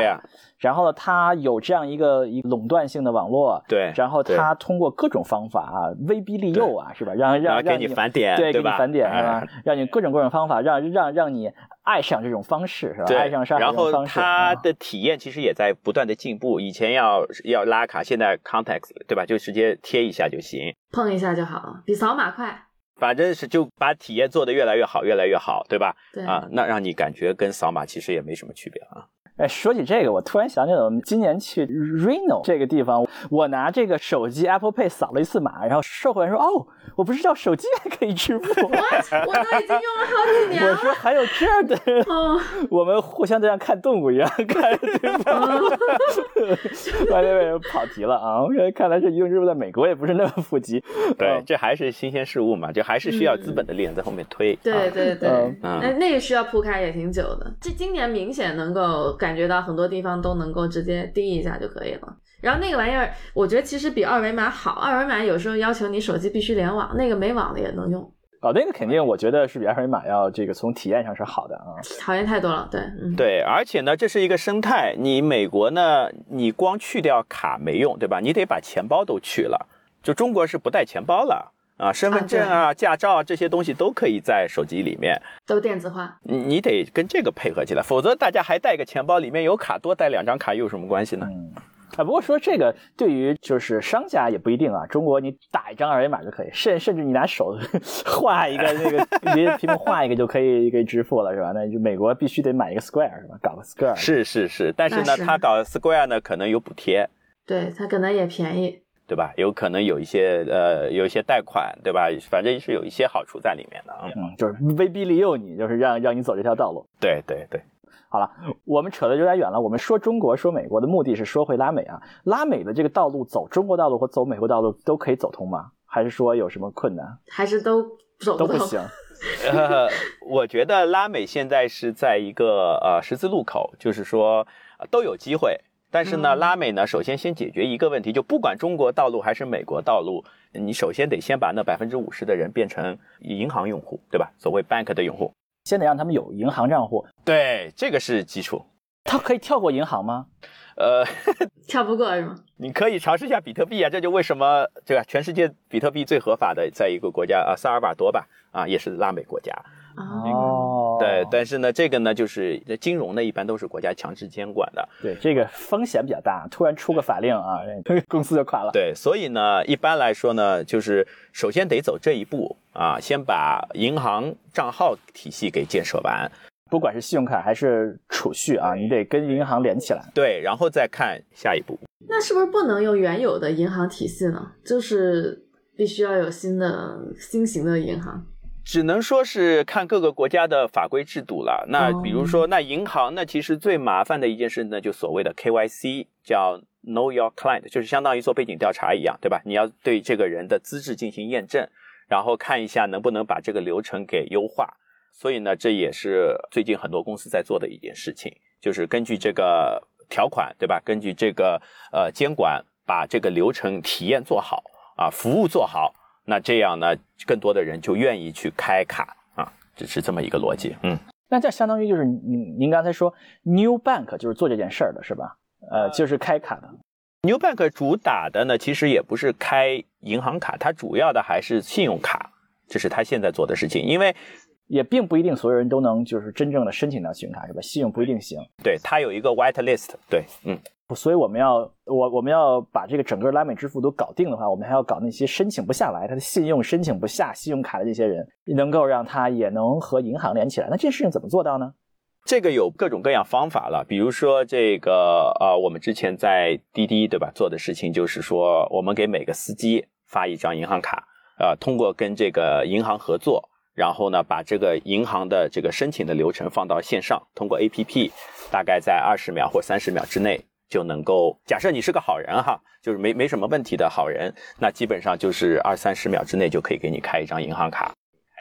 然后呢，它有这样一个一垄断性的网络。对。然后它通过各种方法啊，威逼利诱啊，是吧？让让让你返点，对，给你返点是吧？让你各种各种方法，让让让你爱上这种方式是吧？爱上刷卡方式。然后它的体验其实也在不断的进步。以前要要拉卡，现在 Context 对吧？就直接贴一下就行，碰一下就好了，比扫码快。反正是就把体验做得越来越好，越来越好，对吧？对啊，那让你感觉跟扫码其实也没什么区别啊。哎，说起这个，我突然想起来，我们今年去 Reno 这个地方，我拿这个手机 Apple Pay 扫了一次码，然后售货员说：“哦，我不知道手机还可以支付。What？我都已经用了好几”年了我了。说：“还有这样的？”哦，我们互相都像看动物一样看着对方。完了，跑题了啊！我说，看来这移动支付在美国也不是那么普及。对，嗯这还是新鲜事物嘛，就还是需要资本的力量在后面推。对啊对对，嗯那那个需要铺开也挺久的。这今年明显能够感觉到很多地方都能够直接滴一下就可以了。然后那个玩意儿，我觉得其实比二维码好。二维码有时候要求你手机必须联网，那个没网的也能用，哦，那个肯定，我觉得是比二维码要这个从体验上是好的啊。讨厌太多了。对，嗯，对，而且呢，这是一个生态。你美国呢，你光去掉卡没用，对吧？你得把钱包都去了。就中国是不带钱包了啊，身份证啊、驾照啊这些东西都可以在手机里面。都电子化。你你得跟这个配合起来，否则大家还带个钱包，里面有卡，多带两张卡又有什么关系呢？嗯，啊，不过说这个对于就是商家也不一定啊。中国你打一张二维码就可以，甚甚至你拿手 画一个那个你屏幕画一个就可以可以支付了，是吧？那就美国必须得买一个 Square 是吧？搞个 Square 是是是，但是呢，他搞 Square 呢，可能有补贴，对，他可能也便宜。对吧？有可能有一些呃，有一些贷款，对吧？反正是有一些好处在里面的啊。嗯，就是威逼利诱你，就是让让你走这条道路。对对对，好了，我们扯的有点远了。我们说中国、说美国的目的是说回拉美啊。拉美的这个道路，走中国道路和走美国道路都可以走通吗？还是说有什么困难？还是都走通都不行。呃，我觉得拉美现在是在一个呃十字路口，就是说、呃都有机会。但是呢，嗯拉美呢，首先先解决一个问题，就不管中国道路还是美国道路，你首先得先把那百分之五十的人变成银行用户，对吧？所谓 bank 的用户。先得让他们有银行账户。对，这个是基础。他可以跳过银行吗？呃，跳不过是吗？你可以尝试一下比特币啊，这就为什么对吧全世界比特币最合法的，在一个国家啊，萨尔瓦多吧，啊，也是拉美国家。哦，对，但是呢，这个呢，就是金融呢，一般都是国家强制监管的。对，这个风险比较大，突然出个法令啊，公司就垮了。对，所以呢，一般来说呢，就是首先得走这一步啊，先把银行账号体系给建设完，不管是信用卡还是储蓄啊，你得跟银行连起来。对，然后再看下一步。那是不是不能用原有的银行体系呢？就是必须要有新的新型的银行。只能说是看各个国家的法规制度了。那比如说，那银行那，其实最麻烦的一件事呢，就所谓的 KYC，叫 Know Your Client，就是相当于做背景调查一样，对吧？你要对这个人的资质进行验证，然后看一下能不能把这个流程给优化。所以呢，这也是最近很多公司在做的一件事情，就是根据这个条款，对吧？根据这个呃监管，把这个流程体验做好啊，服务做好。那这样呢，更多的人就愿意去开卡啊，这是这么一个逻辑。嗯，那这相当于就是您您刚才说 New Bank 就是做这件事儿的是吧？呃，就是开卡的。New Bank 主打的呢，其实也不是开银行卡，它主要的还是信用卡，这是它现在做的事情。因为也并不一定所有人都能就是真正的申请到信用卡是吧？信用不一定行，对它有一个 white list，对，嗯，所以我们要我我们要把这个整个拉美支付都搞定的话，我们还要搞那些申请不下来，他的信用申请不下信用卡的这些人，能够让他也能和银行连起来。那这事情怎么做到呢？这个有各种各样方法了，比如说这个呃，我们之前在滴滴对吧做的事情，就是说我们给每个司机发一张银行卡，呃，通过跟这个银行合作，然后呢把这个银行的这个申请的流程放到线上，通过 APP，大概在二十秒或三十秒之内就能够。假设你是个好人哈，就是没没什么问题的好人，那基本上就是二三十秒之内就可以给你开一张银行卡。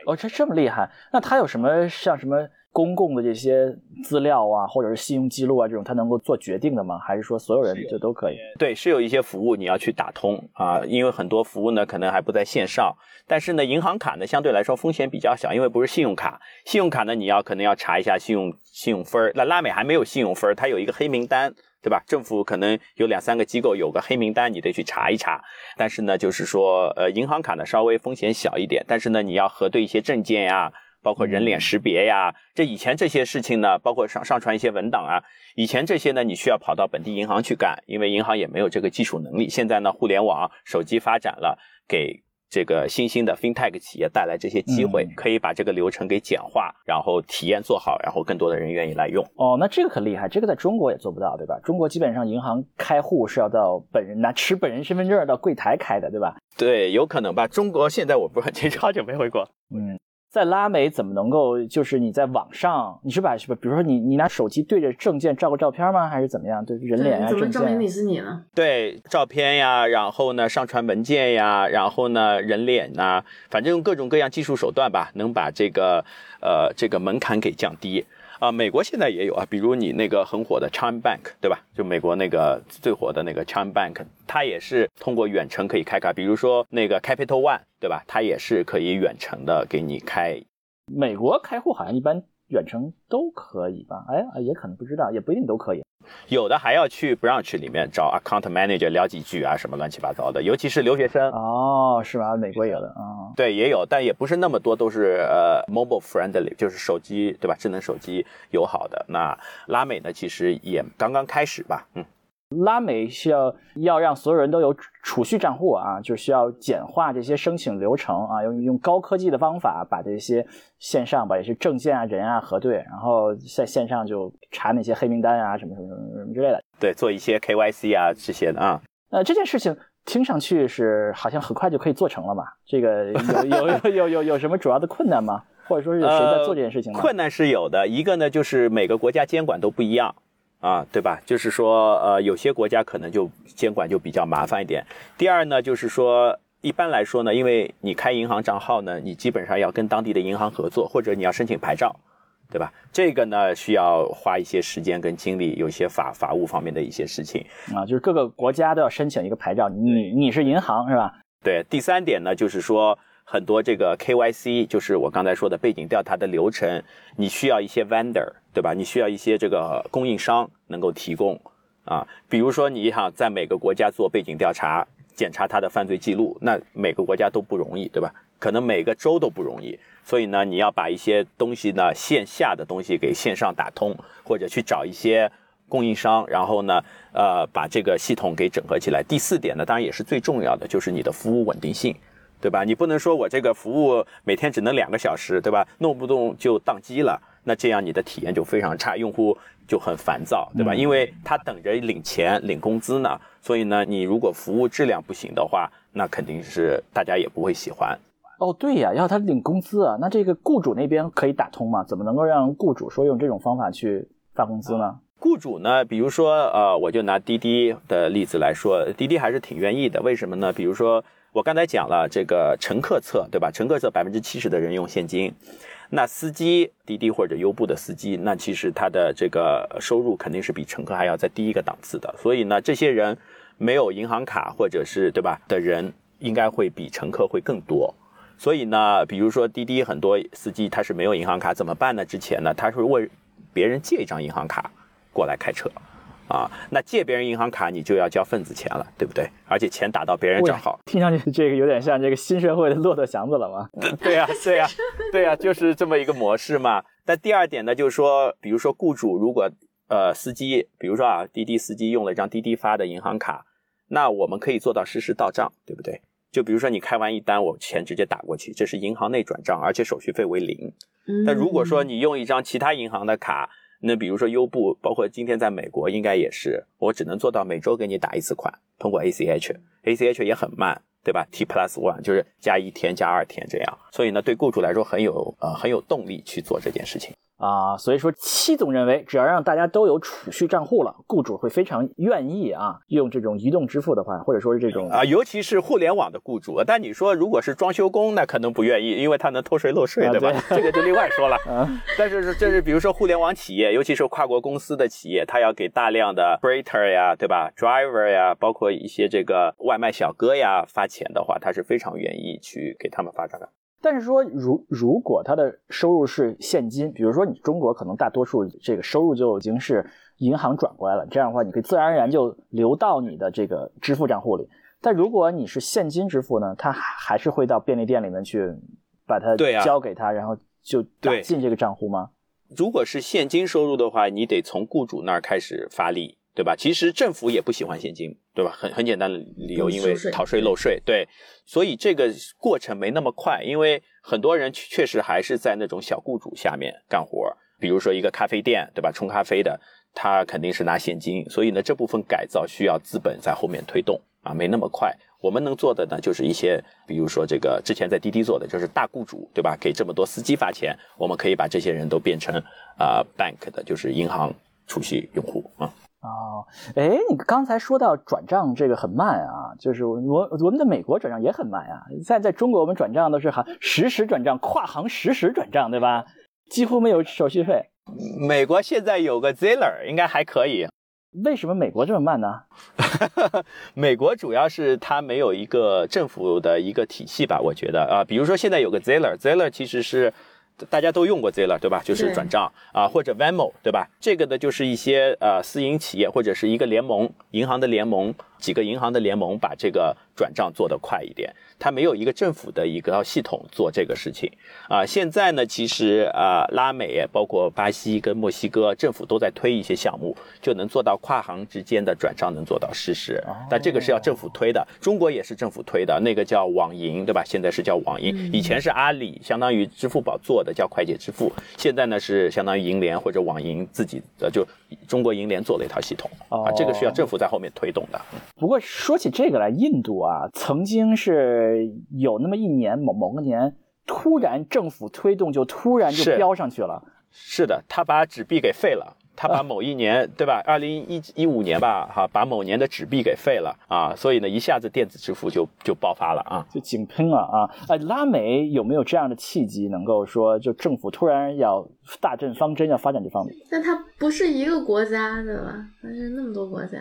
哦，这这么厉害？那他有什么像什么公共的这些资料啊，或者是信用记录啊这种，他能够做决定的吗？还是说所有人就都可以？对，是有一些服务你要去打通啊，因为很多服务呢可能还不在线上，但是呢，银行卡呢相对来说风险比较小，因为不是信用卡。信用卡呢，你要可能要查一下信用信用分儿。那拉美还没有信用分儿，它有一个黑名单，对吧？政府可能有两三个机构有个黑名单，你得去查一查。但是呢，就是说，呃，银行卡呢稍微风险小一点，但是呢，你要核对一些证件呀。包括人脸识别呀，这以前这些事情呢，包括上上传一些文档啊，以前这些呢，你需要跑到本地银行去干，因为银行也没有这个技术能力。现在呢，互联网、手机发展了，给这个新兴的 FinTech 企业带来这些机会，嗯可以把这个流程给简化，然后体验做好，然后更多的人愿意来用。哦，那这个很厉害，这个在中国也做不到，对吧？中国基本上银行开户是要到本人拿持本人身份证到柜台开的，对吧？对，有可能吧。中国现在我不是很清楚，好久没回国。嗯，在拉美怎么能够就是你在网上，你是把是吧？比如说你你拿手机对着证件照个照片吗？还是怎么样？对人脸对，啊，你怎么证明你是你呢？对，照片呀，然后呢，上传文件呀，然后呢，人脸呐，反正用各种各样技术手段吧，能把这个呃这个门槛给降低。啊，美国现在也有啊，比如你那个很火的 China Bank，对吧？就美国那个最火的那个 China Bank，它也是通过远程可以开卡。比如说那个 Capital One，对吧？它也是可以远程的给你开。美国开户好像一般远程都可以吧？哎，也可能不知道，也不一定都可以。有的还要去 branch 里面找 account manager 聊几句啊，什么乱七八糟的，尤其是留学生。哦，是吧？美国有的啊。对，也有，但也不是那么多，都是呃 mobile friendly，就是手机对吧？智能手机友好的。那拉美呢，其实也刚刚开始吧，嗯。拉美需要要让所有人都有储蓄账户啊，就需要简化这些申请流程啊，用用高科技的方法把这些线上把这些证件啊、人啊核对，然后在线上就查那些黑名单啊什么什么什么什么之类的。对，做一些 KYC 啊这些的啊。呃，这件事情听上去是好像很快就可以做成了嘛？这个有有有有有有什么主要的困难吗？或者说是有谁在做这件事情吗？困难是有的，一个呢就是每个国家监管都不一样。啊，对吧？就是说，呃，有些国家可能就监管就比较麻烦一点。第二呢，就是说，一般来说呢，因为你开银行账号呢，你基本上要跟当地的银行合作，或者你要申请牌照，对吧？这个呢需要花一些时间跟精力，有一些法法务方面的一些事情。啊，就是各个国家都要申请一个牌照，你你是银行是吧？对。第三点呢，就是说。很多这个 KYC 就是我刚才说的背景调查的流程，你需要一些 vendor，对吧？你需要一些这个供应商能够提供啊。比如说你想在每个国家做背景调查，检查他的犯罪记录，那每个国家都不容易，对吧？可能每个州都不容易，所以呢，你要把一些东西呢线下的东西给线上打通，或者去找一些供应商，然后呢，呃，把这个系统给整合起来。第四点呢，当然也是最重要的，就是你的服务稳定性。对吧？你不能说我这个服务每天只能两个小时，对吧？弄不动就宕机了，那这样你的体验就非常差，用户就很烦躁，对吧？嗯因为他等着领钱、领工资呢，所以呢，你如果服务质量不行的话，那肯定是大家也不会喜欢。哦，对呀，要他领工资啊，那这个雇主那边可以打通吗？怎么能够让雇主说用这种方法去发工资呢？雇主呢，比如说，呃，我就拿滴滴的例子来说，滴滴还是挺愿意的。为什么呢？比如说，我刚才讲了这个乘客侧，对吧？乘客侧百分之七十的人用现金，那司机滴滴或者优步的司机，那其实他的这个收入肯定是比乘客还要在低一个档次的。所以呢，这些人没有银行卡或者是对吧的人，应该会比乘客会更多。所以呢，比如说滴滴很多司机他是没有银行卡，怎么办呢？之前呢，他是为别人借一张银行卡过来开车，啊，那借别人银行卡你就要交份子钱了，对不对？而且钱打到别人账号，听上去这个有点像这个新社会的骆驼祥子了吗？对呀、对呀、对呀、就是这么一个模式嘛。但第二点呢，就是说，比如说雇主如果呃司机，比如说啊滴滴司机用了一张滴滴发的银行卡，那我们可以做到实时到账，对不对？就比如说你开完一单，我钱直接打过去，这是银行内转账，而且手续费为零。嗯但如果说你用一张其他银行的卡，那比如说优步，包括今天在美国应该也是，我只能做到每周给你打一次款，通过 ACH，ACH 也很慢，对吧？T plus one 就是加一天加二天这样，所以呢，对雇主来说很有呃很有动力去做这件事情。啊，所以说戚总认为，只要让大家都有储蓄账户了，雇主会非常愿意啊，用这种移动支付的话，或者说是这种啊，尤其是互联网的雇主，但你说如果是装修工，那可能不愿意，因为他能偷税漏税，啊对吧？对这个就另外说了。啊但是这是比如说互联网企业，尤其是跨国公司的企业，他要给大量的 freighter 呀，对吧？driver 呀，包括一些这个外卖小哥呀发钱的话，他是非常愿意去给他们发账的。但是说，如如果他的收入是现金，比如说你中国可能大多数这个收入就已经是银行转过来了，这样的话，你可以自然而然就流到你的这个支付账户里。但如果你是现金支付呢，他还是会到便利店里面去把它交给他，然后就打对进这个账户吗？如果是现金收入的话，你得从雇主那儿开始发力，对吧？其实政府也不喜欢现金，对吧？很很简单的理由，嗯因为逃税漏税，对，所以这个过程没那么快，因为很多人确实还是在那种小雇主下面干活，比如说一个咖啡店，对吧？冲咖啡的，他肯定是拿现金，所以呢，这部分改造需要资本在后面推动啊，没那么快。我们能做的呢，就是一些，比如说这个之前在滴滴做的，就是大雇主，对吧？给这么多司机发钱，我们可以把这些人都变成啊、bank 的，就是银行储蓄用户啊。哦，哎，你刚才说到转账这个很慢啊，就是我我我们的美国转账也很慢啊。在在中国，我们转账都是行实时转账、跨行实时转账，对吧？几乎没有手续费。美国现在有个 zeller 应该还可以。为什么美国这么慢呢？美国主要是它没有一个政府的一个体系吧，我觉得啊，比如说现在有个 zeller zeller 其实是大家都用过 Ziller 对吧？就是转账啊，或者 Venmo 对吧？这个呢就是一些呃私营企业或者是一个联盟，银行的联盟，几个银行的联盟把这个转账做得快一点。它没有一个政府的一个系统做这个事情啊。现在呢，其实啊，拉美包括巴西跟墨西哥政府都在推一些项目，就能做到跨行之间的转账能做到实时。但这个是要政府推的，中国也是政府推的，那个叫网银，对吧？现在是叫网银，以前是阿里，相当于支付宝做的，叫快捷支付。现在呢是相当于银联或者网银自己的，就中国银联做了一套系统啊，这个需要政府在后面推动的。不过说起这个来，印度啊，曾经是有那么一年某某个年，突然政府推动就突然就飙上去了。是的，他把纸币给废了。他把某一年，对吧？二零一一五年吧，哈，把某年的纸币给废了啊，所以呢，一下子电子支付就就爆发了啊。就井喷了啊！哎，拉美有没有这样的契机，能够说就政府突然要大政方针，要发展这方面？但它不是一个国家的吧？它是那么多国家。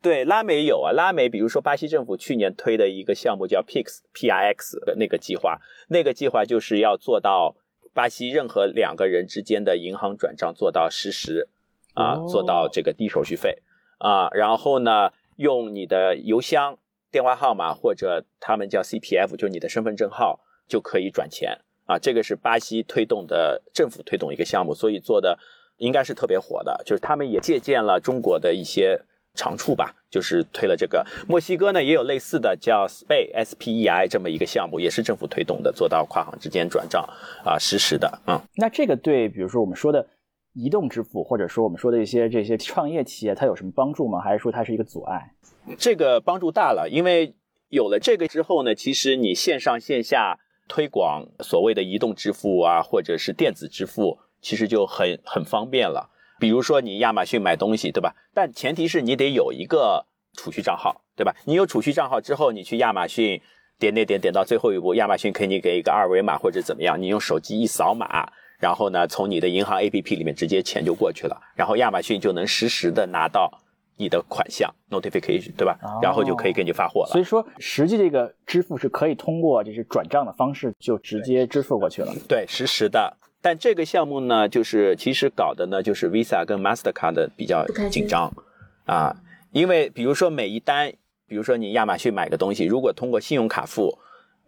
对，拉美有啊，拉美比如说巴西政府去年推的一个项目叫 PIX P I X 的那个计划，那个计划就是要做到巴西任何两个人之间的银行转账做到实时啊，哦做到这个低手续费啊，然后呢，用你的邮箱、电话号码或者他们叫 C P F，就是你的身份证号就可以转钱啊，这个是巴西推动的政府推动一个项目，所以做的应该是特别火的，就是他们也借鉴了中国的一些。长处吧，就是推了这个。墨西哥呢也有类似的叫 SPEI S P E I 这么一个项目，也是政府推动的，做到跨行之间转账啊实时的。嗯，那这个对，比如说我们说的移动支付，或者说我们说的一些这些创业企业，它有什么帮助吗？还是说它是一个阻碍？这个帮助大了，因为有了这个之后呢，其实你线上线下推广所谓的移动支付啊，或者是电子支付，其实就很很方便了。比如说你亚马逊买东西，对吧？但前提是你得有一个储蓄账号，对吧？你有储蓄账号之后，你去亚马逊点点点点到最后一步，亚马逊给你给一个二维码或者怎么样，你用手机一扫码，然后呢，从你的银行 APP 里面直接钱就过去了，然后亚马逊就能实时的拿到你的款项 notification，对吧？哦然后就可以给你发货了。所以说，实际这个支付是可以通过就是转账的方式就直接支付过去了。对，实时的。但这个项目呢，就是其实搞的呢，就是 Visa 跟 Mastercard 比较紧张啊，因为比如说每一单，比如说你亚马逊买个东西，如果通过信用卡付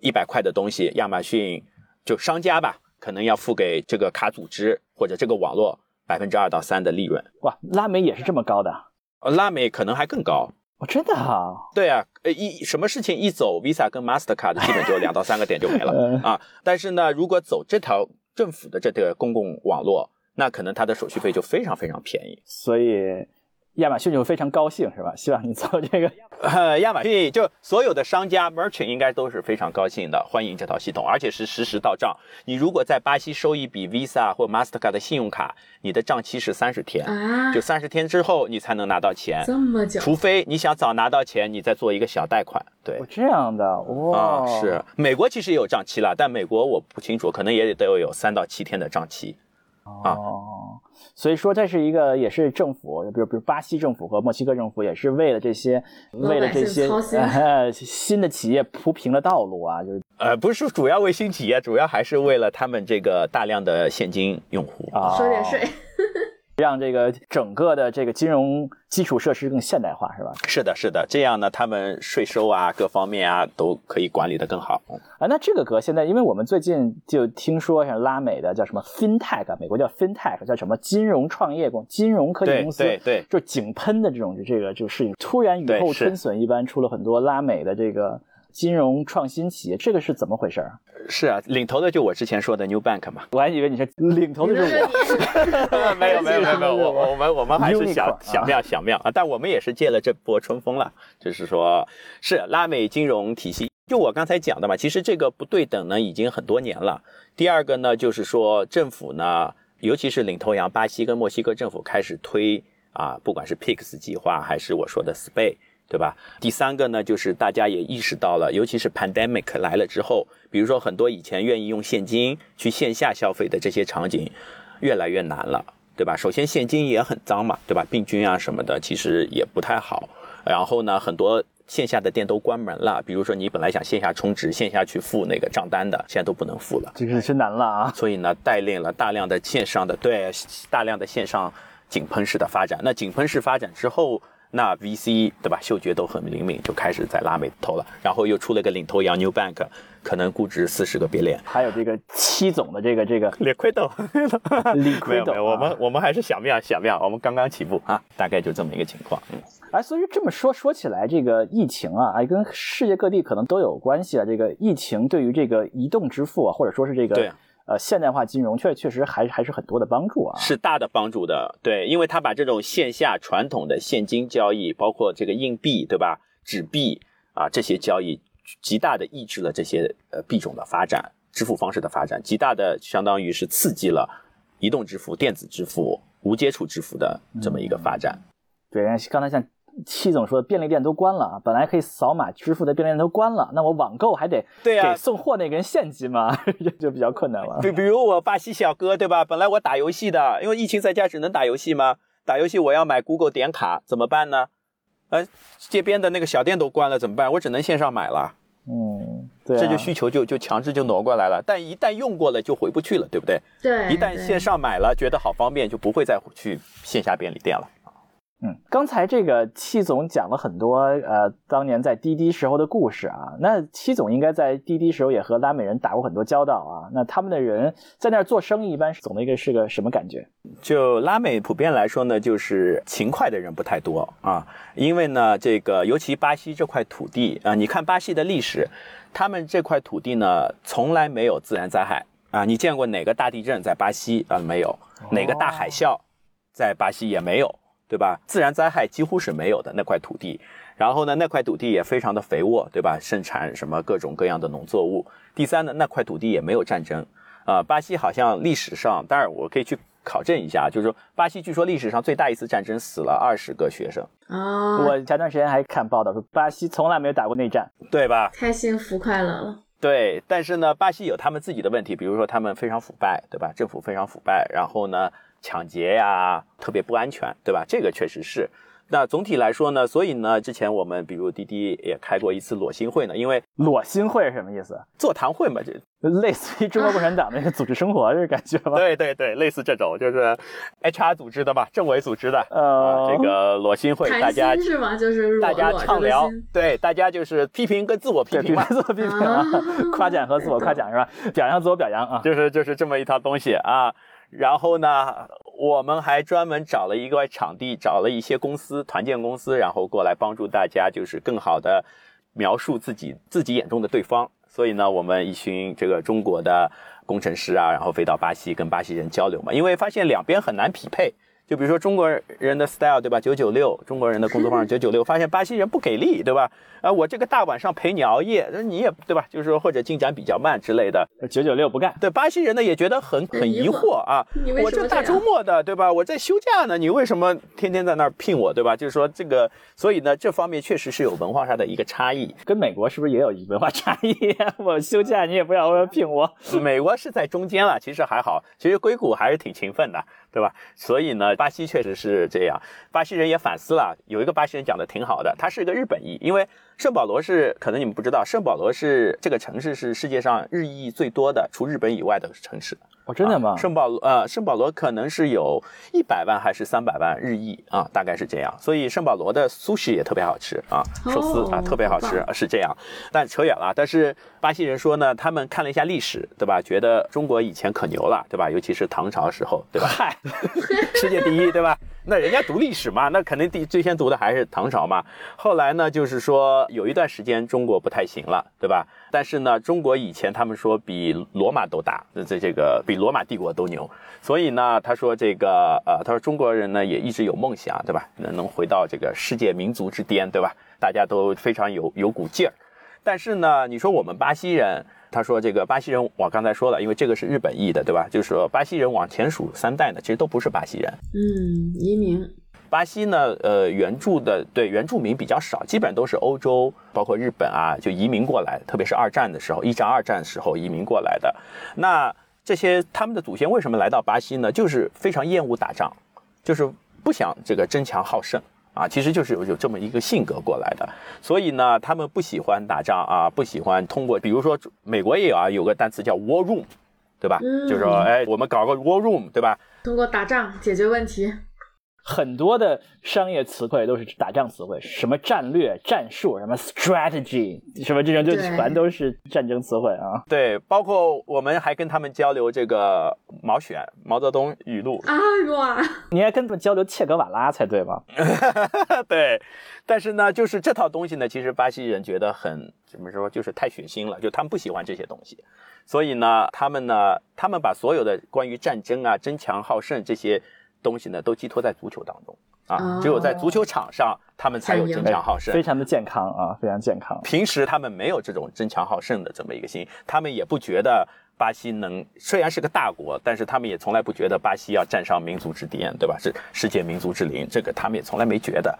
一百块的东西，亚马逊就商家吧，可能要付给这个卡组织或者这个网络百分之二到三的利润，哇，拉美也是这么高的？呃拉美可能还更高。哦，真的啊？对啊，呃，一什么事情一走 Visa 跟 Mastercard 基本就两到三个点就没了 嗯啊。但是呢，如果走这条政府的这个公共网络，那可能它的手续费就非常非常便宜。所以亚马逊就非常高兴，是吧？希望你做这个。呃，亚马逊就所有的商家 merchant 应该都是非常高兴的，欢迎这套系统，而且是实时到账。你如果在巴西收一笔 Visa 或 Mastercard 的信用卡，你的账期是三十天，啊就，三十天之后你才能拿到钱。这么久，除非你想早拿到钱，你再做一个小贷款。对哦，这样的哇、啊，是美国其实也有账期了，但美国我不清楚，可能也得有三到七天的账期。啊哦，所以说这是一一个也是政府，比如比如巴西政府和墨西哥政府也是为了这些为了这些 新的企业铺平了道路啊，就是呃，不是主要为新企业，主要还是为了他们这个大量的现金用户。啊收点税。让这个整个的这个金融基础设施更现代化，是吧？是的，是的，这样呢，他们税收啊各方面啊都可以管理的更好。啊，那这个歌现在，因为我们最近就听说像拉美的叫什么 FinTech，美国叫 FinTech，叫什么金融创业公、金融科技公司，对对，就井喷的这种这个这个事情，突然雨后春笋一般出了很多拉美的这个。金融创新企业，这个是怎么回事儿？是啊，领头的就我之前说的 New Bank 嘛。我还以为你是领头的是我。没有没有没有没有，我我们我们还是想想妙想妙啊！但我们也是借了这波春风了，就是说，是拉美金融体系。就我刚才讲的嘛，其实这个不对等呢，已经很多年了。第二个呢，就是说政府呢，尤其是领头羊巴西跟墨西哥政府开始推啊，不管是 PIX 计划还是我说的 SPAY。对吧？第三个呢，就是大家也意识到了，尤其是 pandemic 来了之后，比如说很多以前愿意用现金去线下消费的这些场景，越来越难了，对吧？首先现金也很脏嘛，对吧？病菌啊什么的，其实也不太好。然后呢，很多线下的店都关门了，比如说你本来想线下充值、线下去付那个账单的，现在都不能付了，这个是真难了啊。所以呢，带领了大量的线上的对大量的线上井喷式的发展。那井喷式发展之后。那 VC 对吧？嗅觉都很灵敏，就开始在拉美投了。然后又出了个领头羊 New Bank，可能估值四十个别脸。还有这个七总的这个这个 Liquido，Liquido，我们我们还是小妙小妙，我们刚刚起步啊，大概就这么一个情况。嗯，哎，所以这么说说起来，这个疫情啊，哎，跟世界各地可能都有关系啊。这个疫情对于这个移动支付啊，或者说是这个对。呃，现代化金融确确实还还是很多的帮助啊，是大的帮助的，对，因为它把这种线下传统的现金交易，包括这个硬币，对吧？纸币啊，这些交易极大的抑制了这些呃币种的发展，支付方式的发展，极大的相当于是刺激了移动支付、电子支付、无接触支付的这么一个发展。对，刚才像。戚总说便利店都关了啊，本来可以扫码支付的便利店都关了，那我网购还得对给送货那个人现金吗？这就比较困难了。比比如我巴西小哥对吧？本来我打游戏的，因为疫情在家只能打游戏嘛？打游戏我要买 Google 点卡怎么办呢？呃，街边的那个小店都关了怎么办？我只能线上买了。嗯，对，这就需求就就强制就挪过来了，但一旦用过了就回不去了，对不对？对，一旦线上买了觉得好方便，就不会再去线下便利店了。嗯，刚才这个戚总讲了很多，呃，当年在滴滴时候的故事啊。那戚总应该在滴滴时候也和拉美人打过很多交道啊。那他们的人在那儿做生意，一般是总的一个是个什么感觉？就拉美普遍来说呢，就是勤快的人不太多啊。因为呢，这个尤其巴西这块土地啊，你看巴西的历史，他们这块土地呢从来没有自然灾害啊。你见过哪个大地震在巴西啊？没有。哪个大海啸在巴西也没有。对吧？自然灾害几乎是没有的那块土地，然后呢，那块土地也非常的肥沃，对吧？盛产什么各种各样的农作物。第三呢，那块土地也没有战争，啊，巴西好像历史上，当然我可以去考证一下，就是说巴西据说历史上最大一次战争死了二十个学生。啊，我前段时间还看报道说，巴西从来没有打过内战，对吧？太幸福快乐了。对，但是呢，巴西有他们自己的问题，比如说他们非常腐败，对吧？政府非常腐败，然后呢？抢劫呀，特别不安全，对吧？这个确实是。那总体来说呢，所以呢，之前我们比如滴滴也开过一次裸心会呢，因为裸心会是什么意思？座谈会嘛，就类似于中国共产党那个组织生活这感觉吧？对对对，类似这种，就是 HR 组织的吧，政委组织的。呃，这个裸心会，大家是吗？就是大家畅聊，对，大家就是批评跟自我批评嘛，自我批评啊，夸奖和自我夸奖是吧？表扬自我表扬啊，就是就是这么一套东西啊。然后呢，我们还专门找了一个场地，找了一些公司团建公司，然后过来帮助大家，就是更好的描述自己自己眼中的对方。所以呢，我们一群这个中国的工程师啊，然后飞到巴西跟巴西人交流嘛，因为发现两边很难匹配。就比如说中国人的 style 对吧？九九六，中国人的工作方式九九六，发现巴西人不给力对吧？啊，我这个大晚上陪你熬夜，那你也对吧？就是说或者进展比较慢之类的，九九六不干。对巴西人呢也觉得很很疑惑啊，我这大周末的对吧？我在休假呢，你为什么天天在那儿聘我对吧？就是说这个，所以呢这方面确实是有文化上的一个差异，跟美国是不是也有文化差异？我休假你也不要聘我，美国是在中间了，其实还好，其实硅谷还是挺勤奋的。对吧？所以呢，巴西确实是这样。巴西人也反思了，有一个巴西人讲的挺好的，他是一个日本裔，因为圣保罗是可能你们不知道，圣保罗是这个城市是世界上日裔最多的，除日本以外的城市。哦，真的吗？圣保罗呃，圣保罗可能是有一百万还是三百万日裔啊，大概是这样。所以圣保罗的苏式也特别好吃啊，寿司啊、哦特别好吃，是这样。但扯远了。但是巴西人说呢，他们看了一下历史，对吧？觉得中国以前可牛了，对吧？尤其是唐朝时候，对吧？嗨，世界第一，对吧？那人家读历史嘛，那肯定第最先读的还是唐朝嘛。后来呢，就是说有一段时间中国不太行了，对吧？但是呢，中国以前他们说比罗马都大，这这个比罗马帝国都牛。所以呢，他说这个呃，他说中国人呢也一直有梦想，对吧？能能回到这个世界民族之巅，对吧？大家都非常有有股劲儿。但是呢，你说我们巴西人，他说这个巴西人，我刚才说了，因为这个是日本裔的，对吧？就是说巴西人往前数三代呢，其实都不是巴西人。嗯，移民，巴西呢，呃，原住的对原住民比较少，基本都是欧洲，包括日本啊，就移民过来，特别是二战的时候，一战、二战时候移民过来的。那这些他们的祖先为什么来到巴西呢？就是非常厌恶打仗，就是不想这个争强好胜啊，其实就是有有这么一个性格过来的。所以呢，他们不喜欢打仗啊，不喜欢通过，比如说美国也有啊，有个单词叫 war room，对吧？嗯就是说，哎，我们搞个 war room，对吧？通过打仗解决问题。很多的商业词汇都是打仗词汇，什么战略、战术，什么 strategy，什么这种就全都是战争词汇啊。对，包括我们还跟他们交流这个毛选毛泽东语录，啊哇，你还跟他们交流切格瓦拉才对吧？对，但是呢，就是这套东西呢，其实巴西人觉得很怎么说，就是太血腥了，就他们不喜欢这些东西，所以呢，他们呢，他们把所有的关于战争啊、争强好胜这些东西呢，都寄托在足球当中啊，哦只有在足球场上，他们才有争强好胜非。常的健康啊，非常健康。平时他们没有这种争强好胜的这么一个心，他们也不觉得巴西能，虽然是个大国，但是他们也从来不觉得巴西要站上民族之巅，对吧？是世界民族之林，这个他们也从来没觉得。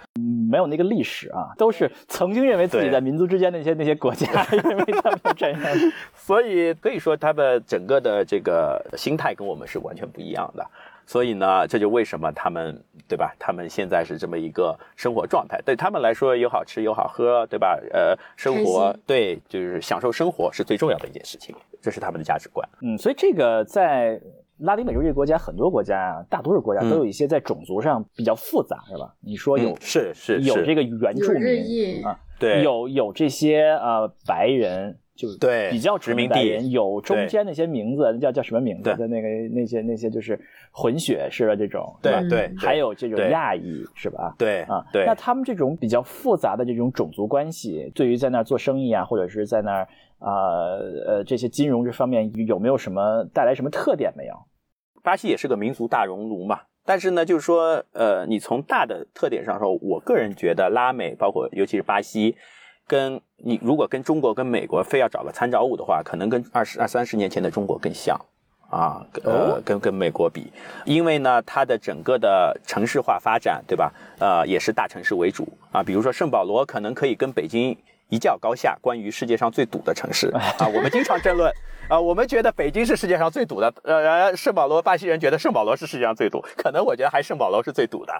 没有那个历史啊，都是曾经认为自己在民族之间的那些那些国家，认为他们要站上。所以可以说，他的整个的这个心态跟我们是完全不一样的。所以呢，这就为什么他们对吧？他们现在是这么一个生活状态，对他们来说有好吃有好喝，对吧？呃，生活对，就是享受生活是最重要的一件事情，这是他们的价值观。嗯，所以这个在拉丁美洲这个国家，很多国家啊，大多数国家都有一些在种族上比较复杂，是吧？你说有嗯是是是有这个原住民裔啊，对有有这些呃白人，就对比较殖民地有中间那些名字叫叫什么名字的那个那些那些就是混血式的这种，吧对对，嗯还有这种亚裔是吧？对啊，对那他们这种比较复杂的这种种族关系，对于在那儿做生意啊，或者是在那儿呃呃这些金融这方面有没有什么带来什么特点没有？巴西也是个民族大熔炉嘛。但是呢，就是说，呃，你从大的特点上说，我个人觉得拉美，包括尤其是巴西，跟你如果跟中国、跟美国非要找个参照物的话，可能跟二十二三十年前的中国更像啊，呃，哦跟跟美国比，因为呢，它的整个的城市化发展，对吧？呃，也是大城市为主啊，比如说圣保罗可能可以跟北京一较高下，关于世界上最堵的城市啊，我们经常争论。啊，我们觉得北京是世界上最堵的，呃，圣保罗巴西人觉得圣保罗是世界上最堵，可能我觉得还圣保罗是最堵的，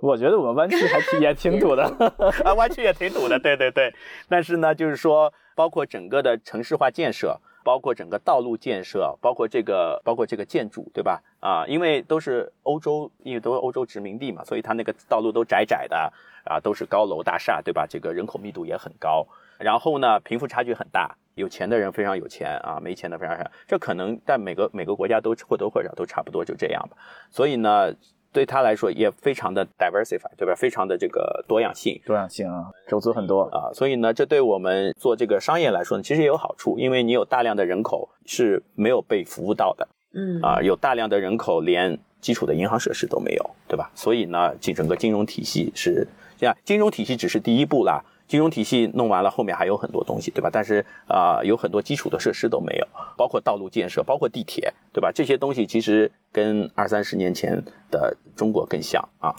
我觉得我们湾区还挺也挺堵的。啊，湾区也挺堵的，对对对。但是呢，就是说，包括整个的城市化建设，包括整个道路建设，包括这个包括这个建筑，对吧？啊，因为都是欧洲，因为都是欧洲殖民地嘛，所以它那个道路都窄窄的啊，都是高楼大厦，对吧？这个人口密度也很高，然后呢，贫富差距很大。有钱的人非常有钱啊，没钱的非常少。这可能在每个每个国家都或多或少都差不多就这样吧。所以呢，对他来说也非常的 diversify，对吧？非常的这个多样性多样性啊，种族很多。啊。所以呢，这对我们做这个商业来说呢，其实也有好处，因为你有大量的人口是没有被服务到的嗯啊，有大量的人口连基础的银行设施都没有，对吧？所以呢，整整个金融体系是这样，金融体系只是第一步啦。金融体系弄完了，后面还有很多东西，对吧？但是啊、有很多基础的设施都没有，包括道路建设，包括地铁，对吧？这些东西其实跟二三十年前的中国更像啊，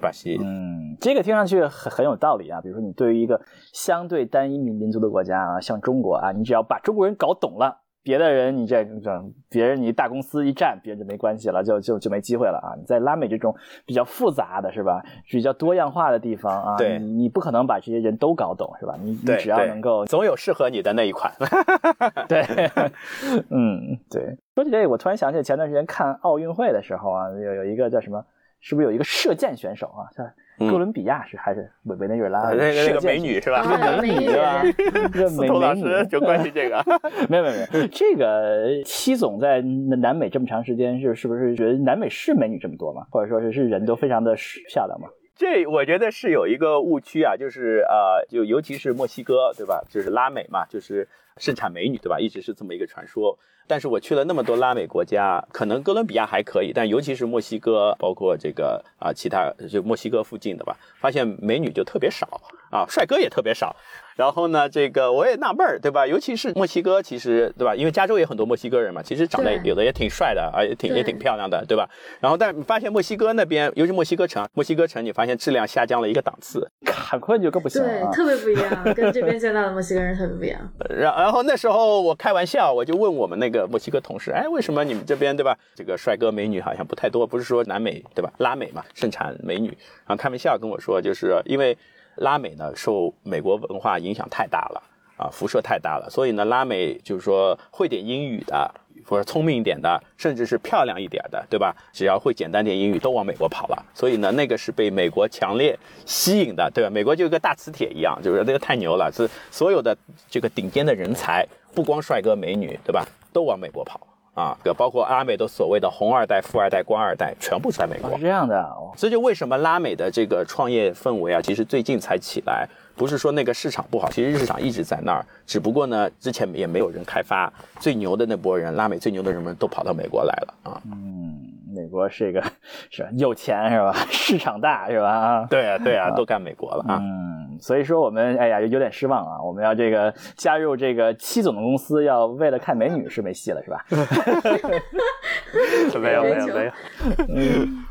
巴西。嗯，这个听上去很很有道理啊。比如说，你对于一个相对单一民民族的国家啊，像中国啊，你只要把中国人搞懂了，别的人你这这别人你大公司一站，别人就没关系了，就就就没机会了啊！你在拉美这种比较复杂的是吧，比较多样化的地方啊，对你你不可能把这些人都搞懂是吧？你你，只要能够总有适合你的那一款。对，嗯，对。说起这个，我突然想起前段时间看奥运会的时候啊，有有一个叫什么，是不是有一个射箭选手啊？哥伦比亚是还是委委内瑞拉？那个那个美女是吧？啊美女是吧？美美女 师就关心这个。没有没有没有，这个七总在南美这么长时间，是是不是觉得南美是美女这么多吗？或者说是是人都非常的漂亮吗？这我觉得是有一个误区啊，就是呃，就尤其是墨西哥，对吧？就是拉美嘛，就是盛产美女，对吧？一直是这么一个传说。但是我去了那么多拉美国家，可能哥伦比亚还可以，但尤其是墨西哥，包括这个啊、其他就墨西哥附近的吧，发现美女就特别少啊，帅哥也特别少。然后呢，这个我也纳闷儿，对吧？尤其是墨西哥，其实对吧？因为加州也很多墨西哥人嘛，其实长得有的也挺帅的，啊，也挺也挺漂亮的，对吧？然后，但是你发现墨西哥那边，尤其墨西哥城，墨西哥城你发现质量下降了一个档次。坎昆就更不行，了啊。特别不一样，跟这边见到的墨西哥人特别不一样。然然后那时候我开玩笑，我就问我们那个墨西哥同事，哎，为什么你们这边对吧？这个帅哥美女好像不太多，不是说南美对吧？拉美嘛，盛产美女。然后开玩笑跟我说，就是因为拉美呢受美国文化影响太大了啊，辐射太大了，所以呢，拉美就是说会点英语的。或者聪明一点的，甚至是漂亮一点的，对吧？只要会简单点英语，都往美国跑了。所以呢，那个是被美国强烈吸引的，对吧？美国就跟个大磁铁一样，就是那个太牛了，是所有的这个顶尖的人才，不光帅哥美女，对吧？都往美国跑啊，包括拉美的所谓的红二代、富二代、官二代，全部在美国哦是。这样的哦，这就为什么拉美的这个创业氛围啊，其实最近才起来，不是说那个市场不好，其实市场一直在那儿，只不过呢，之前也没有人开发，最牛的那波人，拉美最牛的人们都跑到美国来了啊。嗯，美国是一个 是吧有钱是吧？市场大是吧？啊，对啊，对啊，都干美国了啊。嗯，所以说我们哎呀有点失望啊，我们要这个加入这个七总的公司，要为了看美女是没戏了是吧？没有没有没有没有，嗯，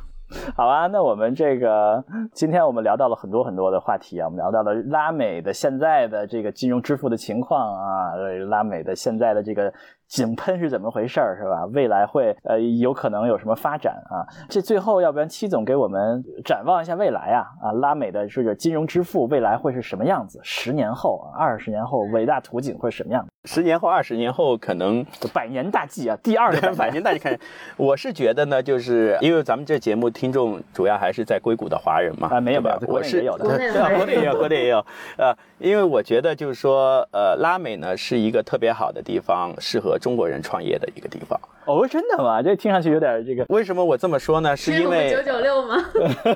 好啊，那我们这个今天我们聊到了很多很多的话题啊，我们聊到了拉美的现在的这个金融支付的情况啊，呃拉美的现在的这个井喷是怎么回事儿是吧？未来会呃有可能有什么发展啊？这最后要不然戚总给我们展望一下未来啊啊，拉美的这个金融之父未来会是什么样子？十年后啊，二十年后伟大图景会是什么样子？十年后、二十年后可能百年大计啊，第二个百反正大计看，我是觉得呢，就是因为咱们这节目听众主要还是在硅谷的华人嘛，啊没有吧没有国我是内也有的国内的对国内也有，国内也有，呃，因为我觉得就是说，呃，拉美呢是一个特别好的地方，适合中国人创业的一个地方。哦，真的吗？这听上去有点这个，为什么我这么说呢？是因为九九六吗？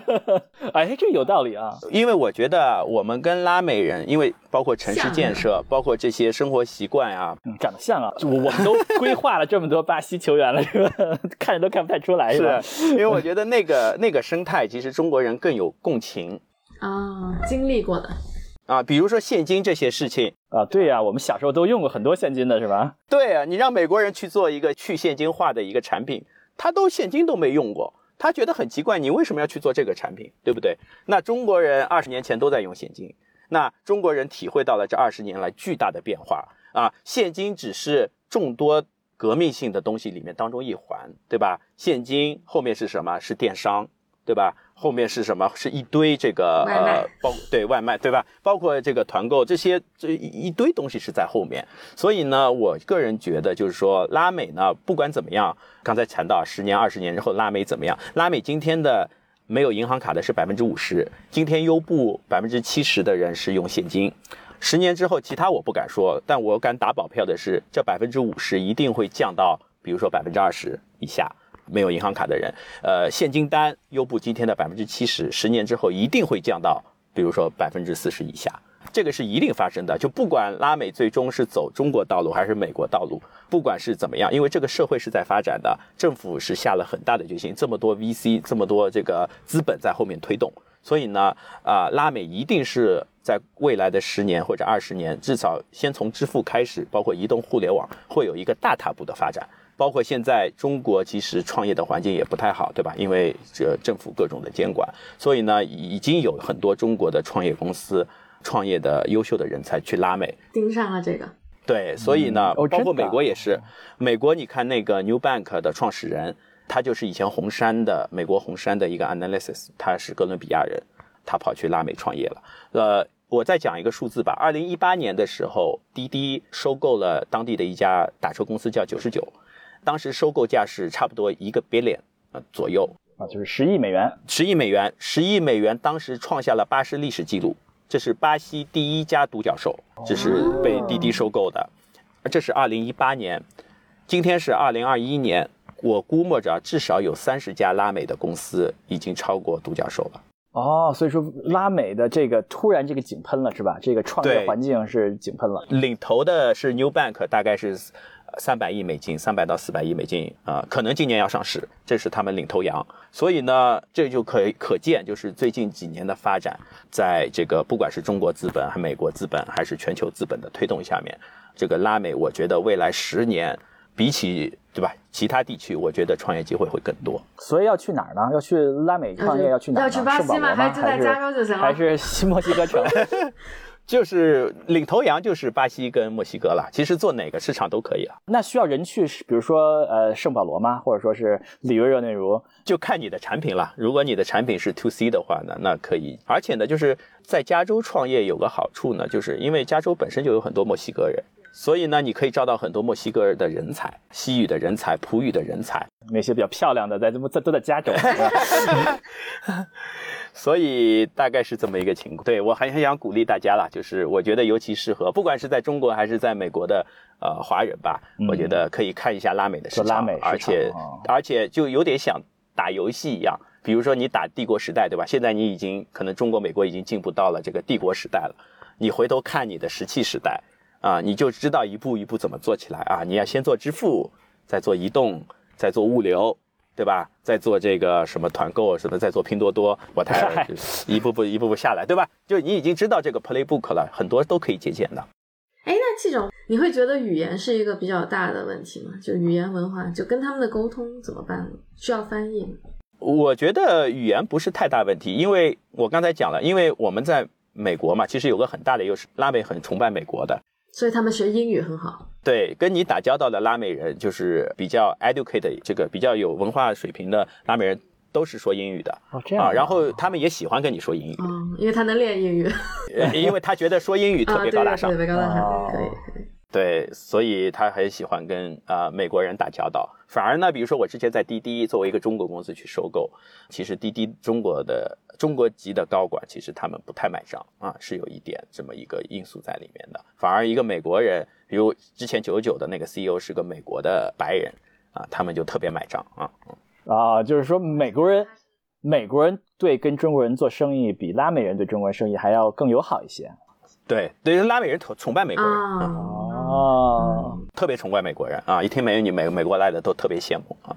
哎，这有道理啊。因为我觉得我们跟拉美人，因为包括城市建设，包括这些生活习惯啊，嗯，长得像啊，我我们都规划了这么多巴西球员了，是吧？看着都看不太出来，是吧？是因为我觉得那个那个生态，其实中国人更有共情啊，经历过的。啊。比如说现金这些事情，啊，对呀、我们小时候都用过很多现金的，是吧？对啊，你让美国人去做一个去现金化的一个产品，他都现金都没用过，他觉得很奇怪，你为什么要去做这个产品，对不对？那中国人二十年前都在用现金，那中国人体会到了这二十年来巨大的变化啊，现金只是众多革命性的东西里面当中一环，对吧？现金后面是什么？是电商，对吧？后面是什么？是一堆这个呃，包对外卖，对吧？包括这个团购这些这一一堆东西是在后面。所以呢，我个人觉得就是说，拉美呢，不管怎么样，刚才谈到十年、二十年之后拉美怎么样？拉美今天的没有银行卡的是百分之五十，今天优步百分之七十的人是用现金。十年之后，其他我不敢说，但我敢打保票的是，这百分之五十一定会降到，比如说百分之二十以下。没有银行卡的人，呃，现金单优步今天的百分之七十，十年之后一定会降到，比如说百分之四十以下。这个是一定发生的。就不管拉美最终是走中国道路还是美国道路，不管是怎么样，因为这个社会是在发展的，政府是下了很大的决心，这么多 VC，这么多这个资本在后面推动，所以呢，啊、拉美一定是在未来的十年或者二十年，至少先从支付开始，包括移动互联网，会有一个大踏步的发展。包括现在中国其实创业的环境也不太好，对吧？因为这政府各种的监管，所以呢，已经有很多中国的创业公司、创业的优秀的人才去拉美。盯上了这个，对，所以呢，哦包括美国也是，美国你看那个 New Bank 的创始人，他就是以前红杉的美国红杉的一个 analysis，他是哥伦比亚人，他跑去拉美创业了。呃，我再讲一个数字吧，二零一八年的时候，滴滴收购了当地的一家打车公司叫九十九，当时收购价是差不多一个 billion 呃左右，啊，就是十亿美元。十亿美元，十亿美元当时创下了巴士历史记录，这是巴西第一家独角兽，这是被滴滴收购的，这是二零一八年，今天是二零二一年，我估摸着至少有三十家拉美的公司已经超过独角兽了。哦，所以说拉美的这个突然这个井喷了是吧？这个创业环境是井喷了。领头的是 New Bank，大概是三百亿美金，三百到四百亿美金啊、可能今年要上市，这是他们领头羊。所以呢，这就可以可见，就是最近几年的发展，在这个不管是中国资本、还美国资本，还是全球资本的推动下面，这个拉美，我觉得未来十年比起对吧其他地区，我觉得创业机会会更多。所以要去哪儿呢？要去拉美创业，要要去哪儿呢？要去巴西吗圣保罗还是就在加州就行了还是西墨西哥城？就是领头羊就是巴西跟墨西哥了，其实做哪个市场都可以啊。那需要人去，比如说呃圣保罗吗？或者说是里约热内卢？就看你的产品了。如果你的产品是 to C 的话呢，那可以。而且呢，就是在加州创业有个好处呢，就是因为加州本身就有很多墨西哥人，所以呢，你可以招到很多墨西哥的人才，西语的人才，葡语的人才。那些比较漂亮的在在都在加州，所以大概是这么一个情况。对我还很想鼓励大家啦，就是我觉得尤其适合，不管是在中国还是在美国的呃华人吧，嗯我觉得可以看一下拉美的市场，说拉美市场而且、哦而且就有点像打游戏一样。比如说你打帝国时代，对吧？现在你已经可能中国、美国已经进步到了这个帝国时代了。你回头看你的石器时代啊，你就知道一步一步怎么做起来啊。你要先做支付，再做移动，再做物流，对吧？在做这个什么团购什么，在做拼多多，我太一步步一步步下来，对吧？就你已经知道这个 playbook 了，很多都可以借鉴的。哎，那这种你会觉得语言是一个比较大的问题吗？就语言文化，就跟他们的沟通怎么办呢？需要翻译吗？我觉得语言不是太大问题，因为我刚才讲了，因为我们在美国嘛，其实有个很大的优势，拉美很崇拜美国的。所以他们学英语很好。对，跟你打交道的拉美人，就是比较 educated，这个比较有文化水平的拉美人，都是说英语的哦，这样啊。然后他们也喜欢跟你说英语，嗯，因为他能练英语。呃 因为他觉得说英语特别高大上对，对，高大哦上，可以可以。对，所以他很喜欢跟啊、呃美国人打交道。反而呢，比如说我之前在滴滴作为一个中国公司去收购，其实滴滴中国的中国籍的高管，其实他们不太买账啊，是有一点这么一个因素在里面的。反而一个美国人，比如之前九九的那个 CEO 是个美国的白人啊，他们就特别买账啊。啊，就是说美国人，美国人对跟中国人做生意比拉美人对中国人生意还要更友好一些。对，对于拉美人崇崇拜美国人啊，啊，哦，特别崇拜美国人啊，一听美女美美国来的都特别羡慕啊。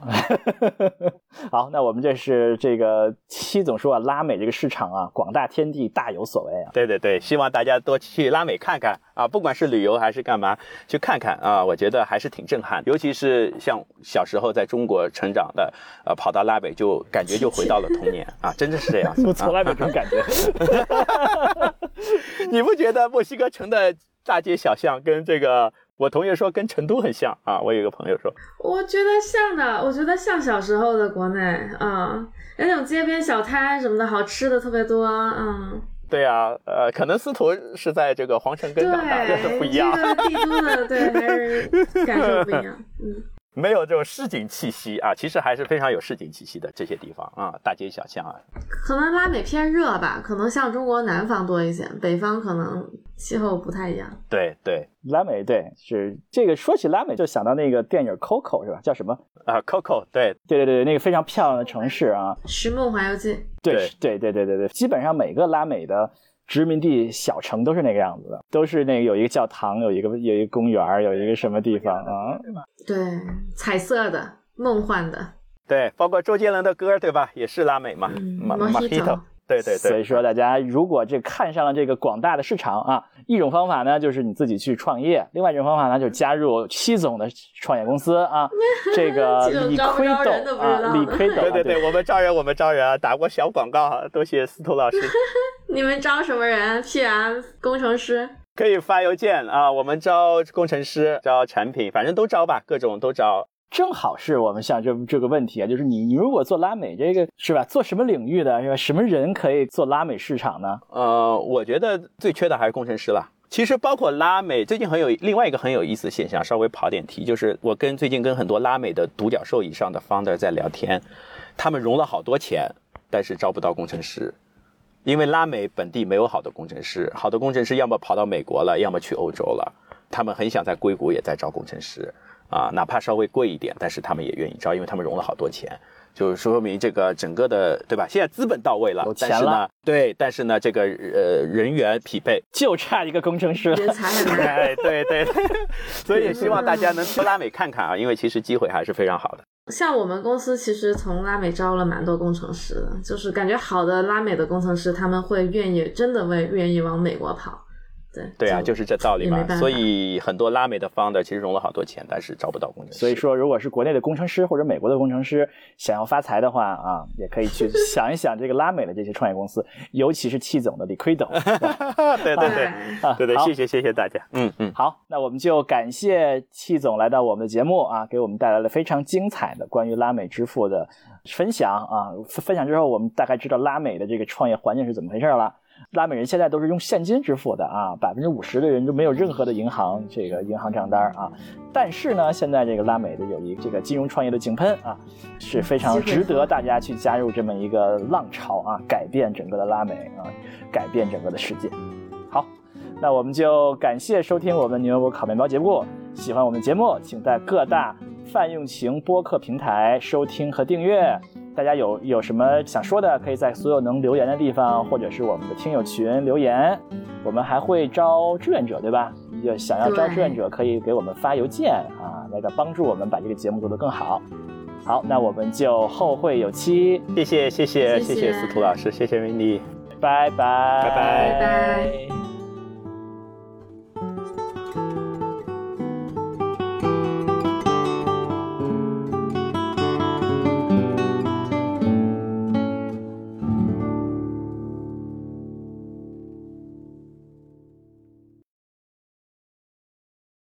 好，那我们这是这个七总说啊，拉美这个市场啊，广大天地大有所为啊。对对对，希望大家多去拉美看看啊，不管是旅游还是干嘛，去看看啊，我觉得还是挺震撼。尤其是像小时候在中国成长的，呃，跑到拉美就感觉就回到了童年啊，真的是这样子。我从来没有这种感觉。啊 你不觉得墨西哥城的大街小巷跟这个？我同学说跟成都很像啊，我有一个朋友说，我觉得像的，我觉得像小时候的国内啊，那种街边小摊什么的，好吃的特别多，嗯，对啊，呃，可能司徒是在这个皇城根对，长大，这是不一样。这个帝都的，对，还是感受不一样，嗯。没有这种市井气息啊，其实还是非常有市井气息的这些地方啊，大街小巷啊。可能拉美偏热吧，可能像中国南方多一些，北方可能气候不太一样。对对拉美对是这个，说起拉美就想到那个电影《Coco》是吧？叫什么？啊，Coco，对对对对，那个非常漂亮的城市啊。《寻梦环游记》对对对对对对，基本上每个拉美的殖民地小城都是那个样子的，都是那个有一个教堂，有一个有一个公园，有一个什么地方啊？对，彩色的、梦幻的，对，包括周杰伦的歌，对吧？也是拉美嘛，马马 Mojito 对对对。所以说，大家如果这看上了这个广大的市场啊，一种方法呢就是你自己去创业，另外一种方法呢就是加入七总的创业公司啊，这个这种理招不招亏斗啊，理亏斗啊，对对对，我们招人，我们招人啊，打过小广告啊，多谢司徒老师。你们招什么人？PM 工程师？可以发邮件啊，我们招工程师，招产品，反正都招吧，各种都招。正好是我们像这这个问题啊，就是你你如果做拉美这个是吧？做什么领域的是吧？什么人可以做拉美市场呢？呃，我觉得最缺的还是工程师了。其实包括拉美，最近很有另外一个很有意思的现象，稍微跑点题，就是我跟最近跟很多拉美的独角兽以上的 founder 在聊天，他们融了好多钱，但是招不到工程师，因为拉美本地没有好的工程师，好的工程师要么跑到美国了，要么去欧洲了，他们很想在硅谷也在招工程师。啊，哪怕稍微贵一点，但是他们也愿意招，因为他们融了好多钱，就是说明这个整个的，对吧？现在资本到位了，但是呢，对，但是呢，这个呃人员匹配就差一个工程师，人才很难，哎，对对，所以也希望大家能去拉美看看啊，因为其实机会还是非常好的。像我们公司其实从拉美招了蛮多工程师的，就是感觉好的拉美的工程师，他们会愿意真的为愿意往美国跑。对对啊，就是这道理嘛。所以很多拉美的 founder 其实融了好多钱，但是招不到工程师。所以说，如果是国内的工程师或者美国的工程师想要发财的话啊，也可以去想一想这个拉美的这些创业公司，尤其是戚总的李奎总。对对 对，对对，谢谢谢谢大家。嗯嗯，好，那我们就感谢戚总来到我们的节目啊，给我们带来了非常精彩的关于拉美支付的分享啊。分享之后，我们大概知道拉美的这个创业环境是怎么回事了。拉美人现在都是用现金支付的啊，百分之五十的人就没有任何的银行这个银行账单啊。但是呢，现在这个拉美的有一这个金融创业的井喷啊，是非常值得大家去加入这么一个浪潮啊，改变整个的拉美啊，改变整个的世界。好，那我们就感谢收听我们牛油果烤面包节目。喜欢我们的节目，请在各大泛用型播客平台收听和订阅。大家有有什么想说的，可以在所有能留言的地方，或者是我们的听友群留言。我们还会招志愿者，对吧？就想要招志愿者，可以给我们发邮件啊，来个帮助我们把这个节目做得更好。好，那我们就后会有期。谢谢谢谢谢谢司徒老师，谢谢拜拜拜拜拜拜。